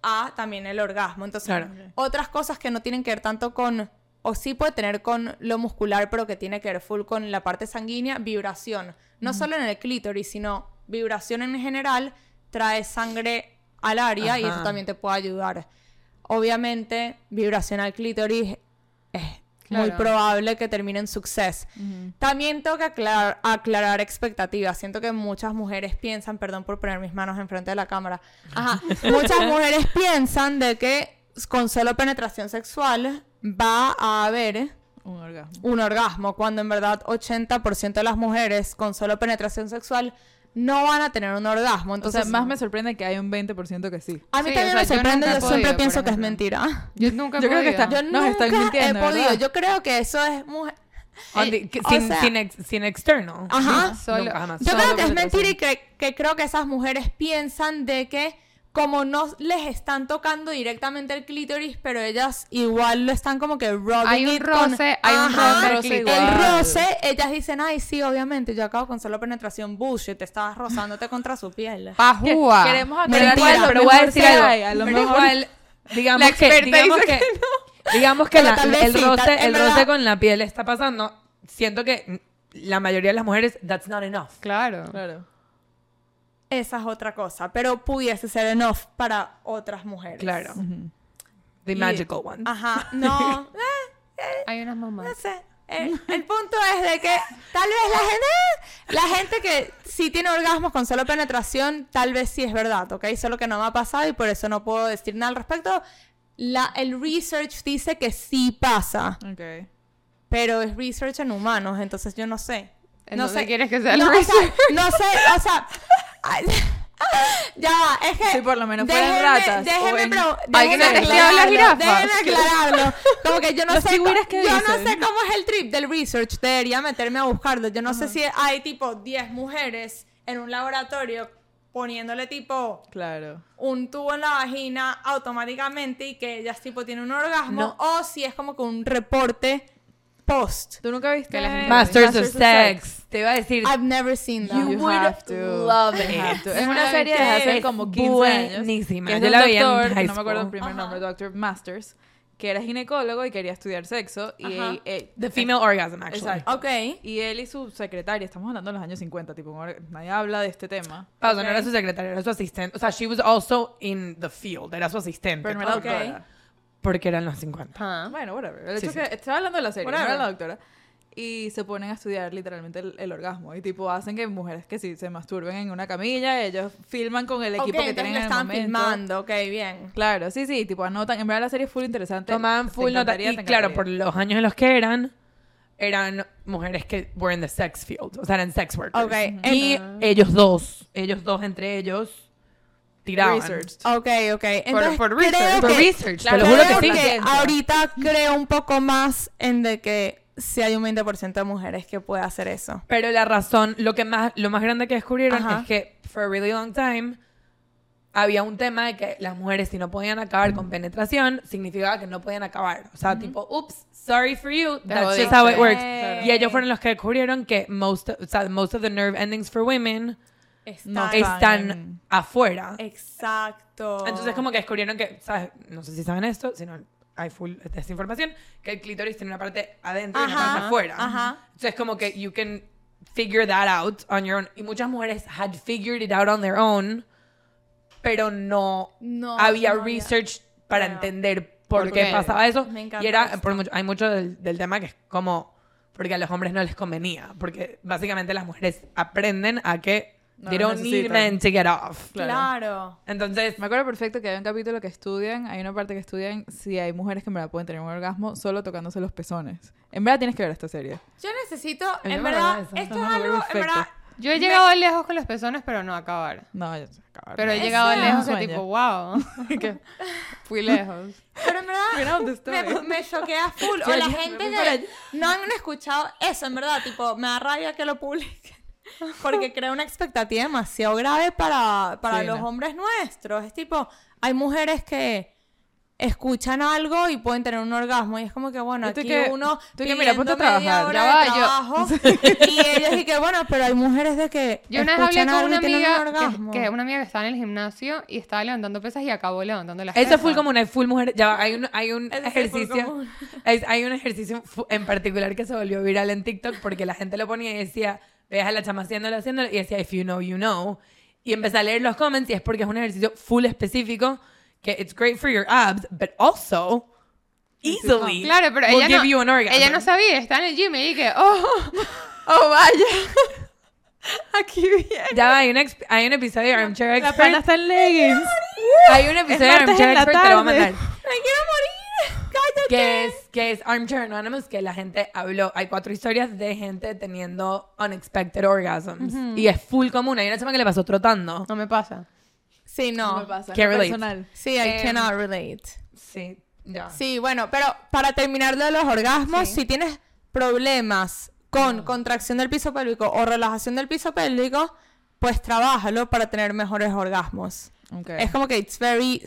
a también el orgasmo. Entonces, Claro. otras cosas que no tienen que ver tanto con, o sí puede tener con lo muscular, pero que tiene que ver full con la parte sanguínea, vibración. No solo en el clítoris, sino vibración en general trae sangre al área y eso también te puede ayudar. Obviamente, vibración al clítoris es muy probable que termine en suceso. También tengo que aclarar, aclarar expectativas. Siento que muchas mujeres piensan, perdón por poner mis manos enfrente de la cámara, Ajá, muchas mujeres piensan de que con solo penetración sexual va a haber Un orgasmo. un orgasmo, cuando en verdad 80% de las mujeres con solo penetración sexual no van a tener un orgasmo. O Entonces, sea, más me sorprende que hay un 20% que sí. a mí Sí, también o me sea, sorprende, yo, siempre podido, pienso que es mentira. Yo nunca he Yo creo que podido. está- Yo Nos están nunca mintiendo, he podido. ¿verdad? Yo creo que eso es mujer. Eh, the- o sin, sea- sin, ex- sin externo. Ajá. Solo- Nunca jamás. Yo Solo creo que es mentira y que, que creo que esas mujeres piensan de que como no les están tocando directamente el clítoris, pero ellas igual lo están como que rubbing Hay un it con- roce, hay un Ajá, roce al roce. El igual. roce, ellas dicen, ay, sí, obviamente, yo acabo con solo penetración bullshit, te estabas rozándote contra su piel. Pajúa. Queremos Pero aclarar igual, lo pero voy a decir que algo. hay, A lo Pero mejor igual, digamos La que, digamos dice que, digamos que Pero la- tal vez el sí, roce, el verdad- roce con la piel está pasando. Siento que la mayoría de las mujeres, that's not enough. Claro. Claro. Esa es otra cosa, pero pudiese ser enough para otras mujeres. Claro. The Y- magical one. Ajá, no, Hay unas no mamás. sé. El, el punto es de que tal vez la gente, la gente que sí tiene orgasmos con solo penetración, tal vez sí es verdad, ¿ok? Solo que no me ha pasado y por eso no puedo decir nada al respecto. La, el research dice que sí pasa, Ok. pero es research en humanos, entonces yo no sé. No sé. ¿quieres que sea el no, o sea, research? no sé, o sea. Ay, ya, va, es que. Sí, por lo menos fueran ratas en- pero- ¿Alguien déjenme ha testeado las aclararlo? Déjenme aclararlo. Como que yo no Los sé. co- que yo no sé cómo es el trip del research. Debería meterme a buscarlo. Yo no sé si hay tipo 10 mujeres en un laboratorio poniéndole tipo Claro. un tubo en la vagina automáticamente y que ellas tipo tienen un orgasmo No. o si es como que un reporte post. ¿Tú nunca viste Que la gente- Masters, of Sex. Te iba a decir, I've never seen that. you, You would have to. love it. have to. Es una serie de hace como 15 años. buenísima. Que es Yo la vi en doctor, high no me acuerdo el primer nombre, Dr. Masters, que era ginecólogo y quería estudiar sexo. Y, eh, The female orgasm, actually. Exacto. Ok. Y él y su secretaria, estamos hablando de los años 50, tipo, nadie habla de este tema. Pausa, Ok. no era su secretaria, era su asistente. O sea, she was also in the field, era su asistente. Pero no era Ok. doctora. Porque eran los 50. Ajá. Bueno, whatever. El Sí, hecho sí. que estaba hablando de la serie, no era la doctora. Y se ponen a estudiar literalmente el, el orgasmo. Y tipo, hacen que mujeres que sí se masturben en una camilla, ellos filman con el equipo que entonces tienen lo en el están momento. filmando. Ok, bien. Claro, sí, sí, tipo anotan. En verdad la serie es full interesante. Tomaban full nota. Y claro, por los años en los que eran, eran mujeres que were in the sex field. O sea, eran sex workers. Ok, Y ellos dos, ellos dos entre ellos, tiraban. Research. Ok, ok. Entonces, por creo research. Por que- research, claro, te lo juro que sí. que ahorita creo un poco más en de que si hay un 20% de mujeres que puede hacer eso. Pero la razón, lo que más, lo más grande que descubrieron Ajá. es que for a really long time había un tema de que las mujeres si no podían acabar con penetración significaba que no podían acabar. O sea, tipo, oops, sorry for you, that's just how it works. Y ellos fueron los que descubrieron que most, o sea, most of the nerve endings for women No Está- Están están en- afuera. Exacto. Entonces como que descubrieron que, ¿sabes? No sé si saben esto, sino hay full desinformación, que el clítoris tiene una parte adentro y una Ajá, parte afuera. ajá. Entonces como que you can figure that out on your own. Y muchas mujeres had figured it out on their own, pero no, No, había no había- research para Claro. entender por, ¿Por qué qué? pasaba eso. Me encanta y era esto. por mucho, hay mucho del, del tema que es como porque a los hombres no les convenía, porque básicamente las mujeres aprenden a que No they don't need necesitan. men to get off. Claro. Entonces, Me acuerdo perfecto que hay un capítulo que estudian, hay una parte que estudian si hay mujeres que en verdad pueden tener un orgasmo solo tocándose los pezones. En verdad tienes que ver esta serie. Yo necesito, en no me verdad, de esto No, es algo, en perfecto. verdad, Yo he llegado lejos con los pezones, pero no a acabar. No, ya se acabaron. Pero he llegado lejos que tipo, wow. Fui lejos. pero en verdad, Mira dónde estoy. me, me choquea full. Sí, o la gente me que no han escuchado eso, en verdad, tipo, me da rabia que lo publiquen. Porque crea una expectativa demasiado grave para, para Sí, los no. hombres nuestros. Es tipo, hay mujeres que escuchan algo y pueden tener un orgasmo y es como que bueno aquí que- uno tú que, mira, ponte a trabajar. Ya va, yo- trabajo y ellos y que bueno pero hay mujeres de que Yo una vez hablé con una un amiga, orgasmo. que, que una amiga que estaba en el gimnasio y estaba levantando pesas y acabó levantando las Eso es full como una full mujer. Ya va, hay un, hay un es ejercicio. común. hay, un ejercicio en particular que se volvió viral en TikTok porque la gente lo ponía y decía, veas a la chama haciéndolo, haciéndolo, y decía, if you know, you know. Y empecé a leer los comments y es porque es un ejercicio full específico que it's great for your abs, but also easily Claro, pero will ella give no, you an orgasm. ella no sabía, está en el gym y dije, oh, oh, vaya. Aquí viene. Ya va, hay un, hay un episodio de Armchair La Expert. pana está en leggings. Hay un episodio de Armchair la Expert, te lo voy a mandar. ¡Me quiero morir! ¡Cállate! Que es, que es Armchair Anonymous, que la gente habló. Hay cuatro historias de gente teniendo unexpected orgasms. Y es full común. Hay una chama que le pasó trotando. No me pasa. Sí, No no. me pasa. Can't no relate. personal. Sí, I Em, cannot relate. Sí, ya. Sí, bueno, pero para terminar lo de los orgasmos, si tienes problemas con contracción del piso pélvico o relajación del piso pélvico, pues trabájalo para tener mejores orgasmos. Ok. Es como que it's very...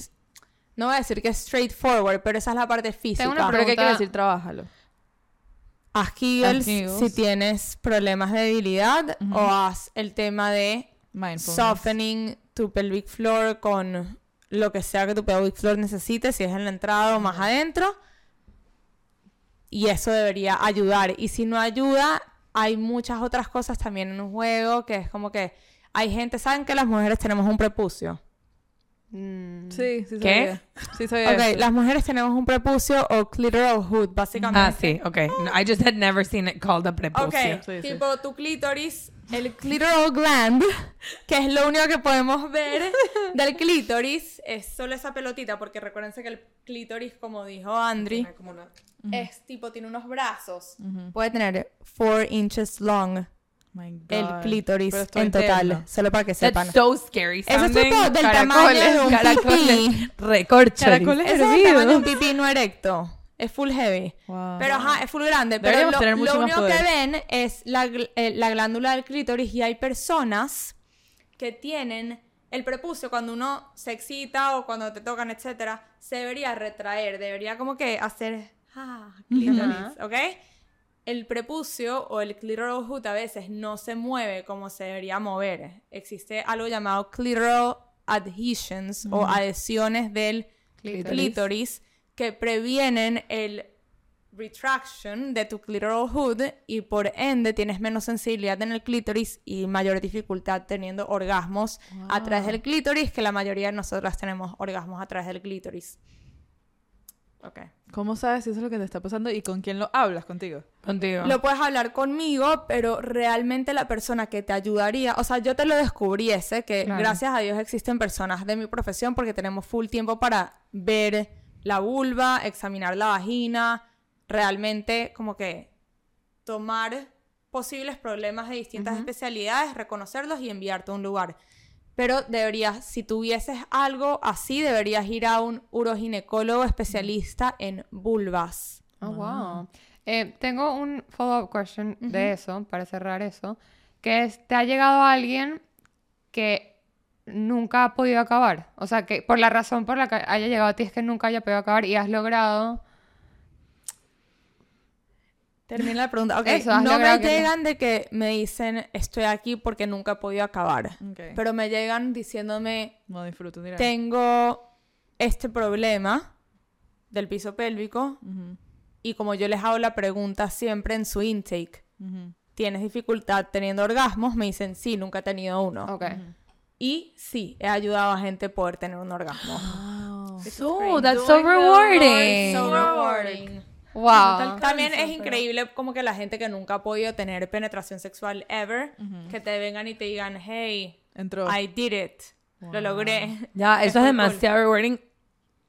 No voy a decir que es straightforward, pero esa es la parte física. Tengo una ¿Pero qué quiere decir trabájalo? Haz Kegels Kegels. si tienes problemas de debilidad o haz el tema de softening tu pelvic floor con lo que sea que tu pelvic floor necesite, si es en la entrada o más adentro. Y eso debería ayudar. Y si no ayuda, hay muchas otras cosas también en un juego que es como que hay gente, ¿saben que las mujeres tenemos un prepucio? Mm. Sí, sí ¿Qué? sabía. Sí sabía Ok, eso. las mujeres tenemos un prepucio o clitoral hood, básicamente. Ah, sí, ok. No, I just had never seen it called a prepucio. Ok, Sí, sí. tipo tu clítoris, el clitoral gland, que es lo único que podemos ver del clítoris, es solo esa pelotita, porque recuérdense que el clítoris, como dijo Andri, es tipo, tiene unos brazos. Puede tener 4 inches long My God. el clítoris en total, interno. solo para que sepan. That's so scary Eso es sounding. tipo del Caracoles, tamaño de un caracoles, pipí. recorcholis. Caracoles. Ese es el tamaño de un pipí no erecto. Es full heavy. Wow. Pero ajá, es full grande. Pero Deberíamos lo, tener mucho lo más único que ven es la, eh, la glándula del clítoris y hay personas que tienen el prepucio cuando uno se excita o cuando te tocan, etcétera, se debería retraer, debería como que hacer ah, clítoris, ¿ok? El prepucio o el clitoral hood a veces no se mueve como se debería mover. Existe algo llamado clitoral adhesions o adhesiones del Clítoris. clítoris que previenen el retraction de tu clitoral hood y por ende tienes menos sensibilidad en el clítoris y mayor dificultad teniendo orgasmos a través del clítoris que la mayoría de nosotras tenemos orgasmos a través del clítoris. Ok. ¿Cómo sabes si eso es lo que te está pasando y con quién lo hablas contigo? Contigo. Lo puedes hablar conmigo, pero realmente la persona que te ayudaría, o sea, yo te lo descubriese, que Claro. gracias a Dios existen personas de mi profesión porque tenemos full tiempo para ver la vulva, examinar la vagina, realmente como que tomar posibles problemas de distintas especialidades, reconocerlos y enviarte a un lugar. Pero deberías, si tuvieses algo así, deberías ir a un uroginecólogo especialista en vulvas. Oh, wow. Eh, tengo un follow-up question de eso, para cerrar eso, que es, ¿te ha llegado alguien que nunca ha podido acabar? O sea, que por la razón por la que haya llegado a ti es que nunca haya podido acabar y has logrado... Termina la pregunta. Ok, Eso, no me logrado que- llegan de que me dicen estoy aquí porque nunca he podido acabar. Ok. Pero me llegan diciéndome No disfruto, mira. tengo este problema del piso pélvico Ujú, y como yo les hago la pregunta siempre en su intake, ujú. ¿tienes dificultad teniendo orgasmos? Me dicen sí, nunca he tenido uno. Ok. Y sí, he ayudado a gente a poder tener un orgasmo. Wow. So, that's so rewarding. so rewarding. Wow. También es increíble como que la gente que nunca ha podido tener penetración sexual ever, que te vengan y te digan, hey, Entró. I did it, lo logré. Ya, eso es muy demasiado rewarding.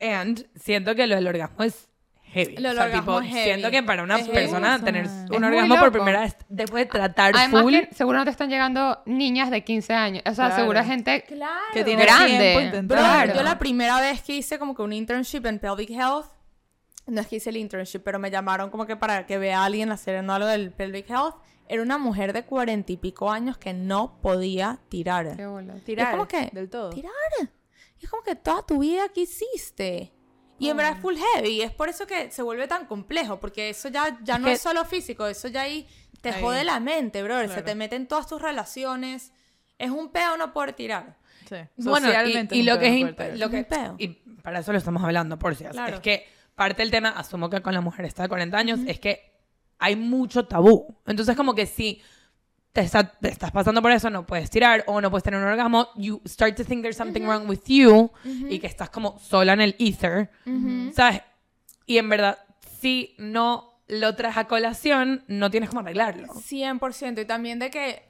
And siento que lo del orgasmo es heavy. Lo del o sea, orgasmo tipo, es heavy. siento que para una Es persona heavy. tener Es un muy orgasmo por primera vez después de tratar Además full. que seguro no te están llegando niñas de 15 años. O sea, Claro. seguro gente... Claro. Que tiene Grande. tiempo. Bro, Claro. yo la primera vez que hice como que un internship en Pelvic Health, no es que hice el internship, pero me llamaron como que para que vea a alguien haciendo algo del Pelvic Health, era una mujer de cuarenta y pico años que no podía tirar. Qué bola. Tirar. es como que- Del todo. Tirar. Y es como que toda tu vida ¿qué hiciste. Y en verdad es full heavy. Es por eso que se vuelve tan complejo. Porque eso ya, ya no que- es solo físico. Eso ya ahí te Ahí. jode la mente, bro. Se Claro. te meten todas tus relaciones. Es un peo no poder tirar. Sí. Bueno, y, Socialmente y es lo un que es lo que Un peo. y para eso lo estamos hablando por si acaso. Claro. es que parte del tema asumo que con la mujer está de 40 años es que hay mucho tabú entonces como que si te, está- te estás pasando por eso, no puedes tirar o no puedes tener un orgasmo, you start to think there's something wrong with you y que estás como sola en el ether, ¿sabes? Y en verdad, si no lo traes a colación, no tienes cómo arreglarlo. 100%. Y también de que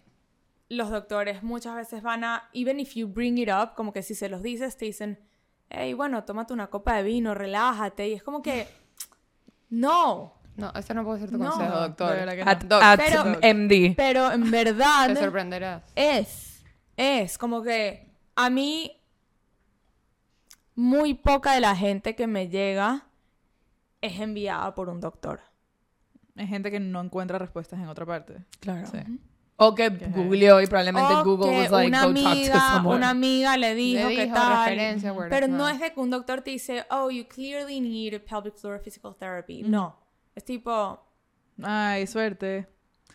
los doctores muchas veces van a, even if you bring it up, como que si se los dices, te dicen, hey, bueno, tómate una copa de vino, relájate. Y es como que, no. No, ese no puede ser tu No, consejo, de doctor. verdad que no. At, Doc, at pero- MD. Pero en verdad Te sorprenderás. es, es como que a mí muy poca de la gente que me llega es enviada por un doctor. Hay gente que no encuentra respuestas en otra parte. Claro. Sí. O que googleó y probablemente O Google que was like, una go talk to amiga, someone. una amiga le dijo, Le que dijo, tal. referencia, word of Pero no es de que un doctor te dice, oh, you clearly need pelvic floor physical therapy. No. Es tipo, Ay, suerte.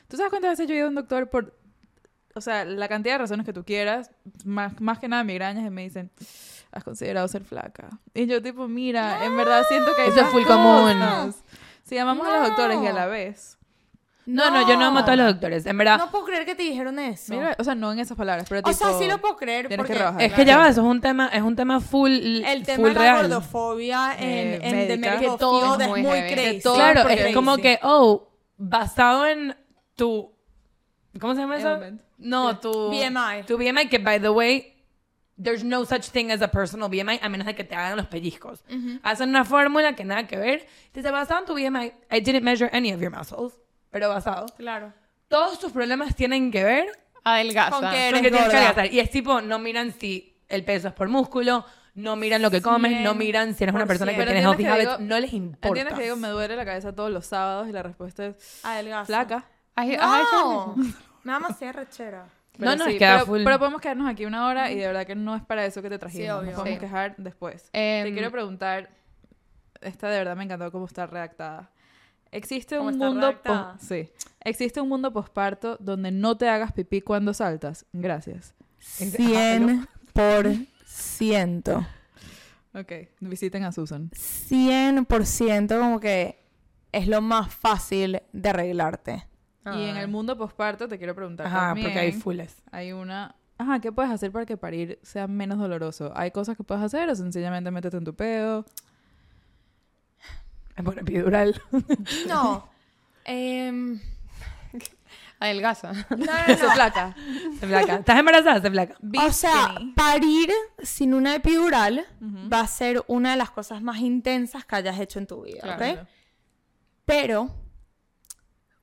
¿Tú sabes cuántas veces yo he ido a un doctor por... O sea, la cantidad de razones que tú quieras, más, más que nada migrañas, y me dicen, ¿has considerado ser flaca? Y yo tipo, mira, en verdad siento que hay Eso es full común. Si llamamos a los doctores y a la vez. No, no, yo no amo a todos los doctores. En verdad, No puedo creer que te dijeron eso. Mira, o sea, no en esas palabras, pero o tipo... sea, sí lo puedo creer tienes porque que rebajar. es que ya va, eso es un tema, es un tema full, el tema full de la real. gordofobia en, Eh, en The médica. Medical Que todo Field es es muy muy heavy. crazy. Que todo Claro, Porque es como que, oh, basado en tu... ¿Cómo se llama eso? Ailment. No, tu... BMI. Tu BMI, que by the way, there's no such thing as a personal BMI a menos de que te hagan los pellizcos. Hacen una fórmula que nada que ver. Dice, basado en tu BMI, I didn't measure any of your muscles, pero basado. Claro. Todos tus problemas tienen que ver Adelgaza. Con que con Eres que tienes que adelgazar. Y es tipo, no miran si el peso es por músculo, no miran lo que comes, no miran si eres una persona que Pero tiene entiendes healthy que habits, no les importa. ¿Entiendes que digo, me duele la cabeza todos los sábados y la respuesta es Adelgaza. flaca? ¿Has, has hecho No. eso? Me da demasiada rechera. Pero No, no, sí, es que da pero, full- pero podemos quedarnos aquí una hora y de verdad que no es para eso que te trajimos. Sí, obvio. Nos podemos Sí. quejar después. Em, te quiero preguntar, esta de verdad me encantó cómo está redactada. ¿Existe ¿Cómo un mundo sí. ¿Existe un mundo posparto donde no te hagas pipí cuando saltas? Gracias. 100%. Ok, visiten a Susan. 100% como que es lo más fácil de arreglarte. Y en el mundo posparto te quiero preguntar Ajá, también, porque hay fulles. hay una... Ajá, ¿qué puedes hacer para que parir sea menos doloroso? ¿Hay cosas que puedes hacer o sencillamente métete en tu pedo? Por epidural. No. Em, Adelgaza. no, no, no. flaca. Se flaca. ¿Estás embarazada? Se flaca. O sea, Skinny. parir sin una epidural va a ser una de las cosas más intensas que hayas hecho en tu vida, Claro. ¿ok? Pero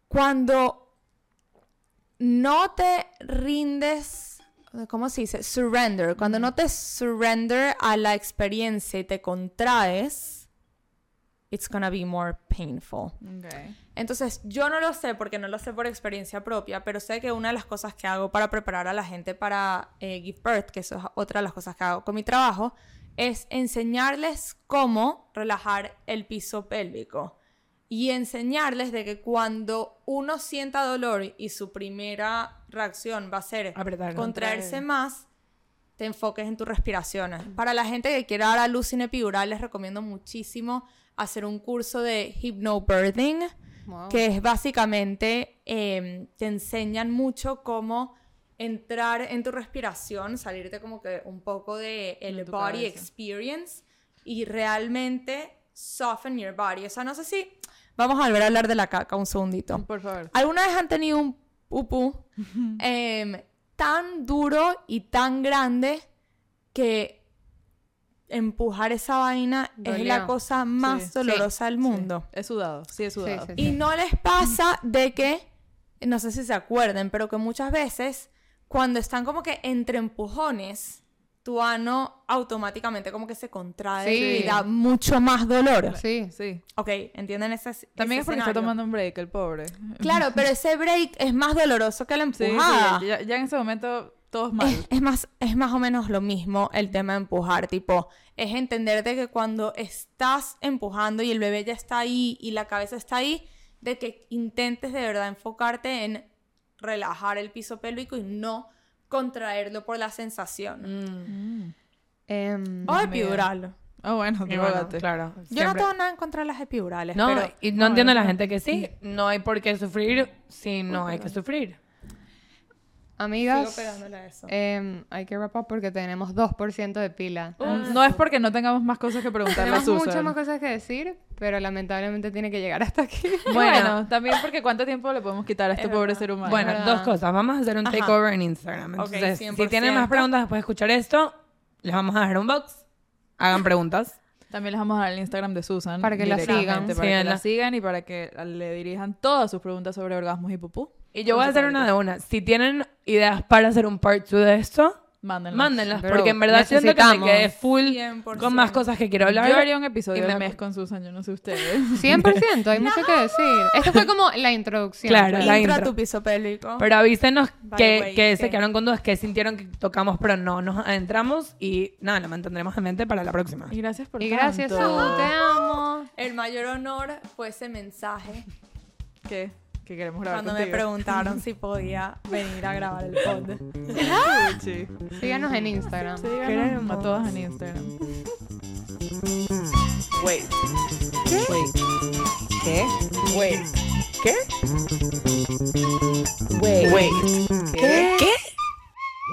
cuando no te rindes, ¿cómo se dice? Surrender. Cuando no te surrender a la experiencia y te contraes, it's gonna be more painful. Ok. Entonces, yo no lo sé porque no lo sé por experiencia propia, pero sé que una de las cosas que hago para preparar a la gente para eh, give birth, que eso es otra de las cosas que hago con mi trabajo, es enseñarles cómo relajar el piso pélvico. Y enseñarles de que cuando uno sienta dolor y su primera reacción va a ser Apretar. contraerse Contraer. más, te enfoques en tus respiraciones. Para la gente que quiera dar a luz sin epidural, les recomiendo muchísimo hacer un curso de hypnobirthing, Wow. que es básicamente, eh, te enseñan mucho cómo entrar en tu respiración, salirte como que un poco de el De body cabeza. experience y realmente soften your body. O sea, no sé si... Vamos a volver a hablar de la caca un segundito. Por favor. ¿Alguna vez han tenido un pupú em, tan duro y tan grande que empujar esa vaina es la cosa más Sí, dolorosa del mundo? He sudado, sí he sudado. sí, Y no les pasa de que, no sé si se acuerden, pero que muchas veces cuando están como que entre empujones, tu ano automáticamente como que se contrae Sí. y da mucho más dolor. Sí. Sí. Ok, ¿entienden ese También ese es porque está tomando un break, el pobre. Claro, pero ese break es más doloroso que la Sí, sí, empujada. ya, ya en ese momento todos mal. Es, es más, es más o menos lo mismo el tema de empujar, tipo, es entenderte que cuando estás empujando y el bebé ya está ahí y la cabeza está ahí, de que intentes de verdad enfocarte en relajar el piso pélvico y no contraerlo por la sensación. Mm. Em, O epidural. Ah, bueno, Y bueno, drogate. claro. Yo no tengo nada en contra de las epidurales, No, pero... y no, entiendo a la gente que sí. No hay por qué sufrir si no hay que sufrir. Amigas, eso. em, hay que wrap up porque tenemos 2% de pila. No es porque no tengamos más cosas que preguntarle a Tenemos Susan. muchas más cosas que decir, pero lamentablemente tiene que llegar hasta aquí. Bueno, también porque cuánto tiempo le podemos quitar a este Es pobre verdad. ser humano. Bueno, dos cosas. Vamos a hacer un Ajá. takeover en Instagram. Entonces, si 100%. tienen más preguntas después de escuchar esto, les vamos a dejar un box. Hagan preguntas. También les vamos a dar el Instagram de Susan. Para que la sigan. Para que Síganla. la sigan y para que le dirijan todas sus preguntas sobre orgasmos y pupú. Y yo voy a hacer una de una. Si tienen ideas para hacer un part 2 de esto, Mándenlas. mándenlas. Pero porque en verdad siento que me necesitamos. quedé full 100%. con más cosas que quiero hablar. Yo haría un episodio Y me acu- mes con Susan, yo no sé ustedes. 100%, hay mucho que decir. Esto fue como la introducción. Claro, la Intro a intro. tu piso pélvico. Pero avísenos By the que, way, que se quedaron con dudas, que sintieron que tocamos, pero no nos adentramos. Y nada, lo mantendremos en mente para la próxima. Y gracias por Y gracias, Su, tanto. te amo. El mayor honor fue ese mensaje ¿Qué? Que queremos grabar cuando me contigo. preguntaron si podía venir a grabar el pod. Sí. Síganos en Instagram. Síganos Queremos. a todas en Instagram. Wait. Wait. ¿Qué? Wait. ¿Qué? Wait. Wait. ¿Qué? ¿Qué?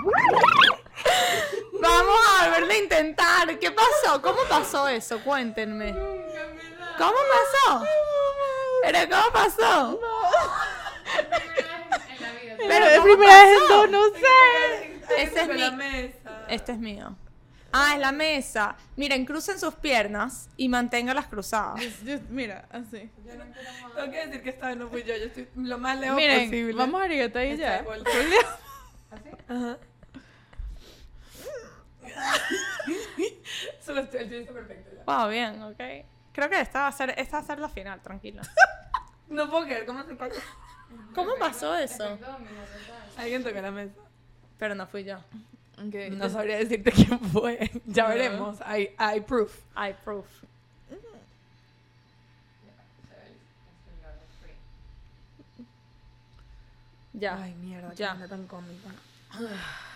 Vamos a volverlo a intentar. ¿Qué pasó? ¿Cómo pasó eso? Cuéntenme. ¿Cómo pasó? ¿Pero cómo pasó? Pero es ¿cómo primera vez dos, no sé. Este es mi... Este es mío. Ah, es la mesa. Miren, crucen sus piernas y manténgalas cruzadas. Mira, así. Tengo que decir que esta vez no fui yo. Yo estoy lo más lejos Miren, posible. vamos a arigatar y ya. Estoy vuelta. Ajá. Solo estoy, el está perfecto. ya. Wow, bien, ok. Creo que esta va a ser, esta va a ser la final, tranquilo. No puedo creer cómo se cayó. ¿Cómo pasó eso? Alguien tocó la mesa. Pero no fui yo. No sabría decirte quién fue. Ya veremos. Hay, hay proof. I proof. Ya. Ay, mierda. Ya. tan cómica.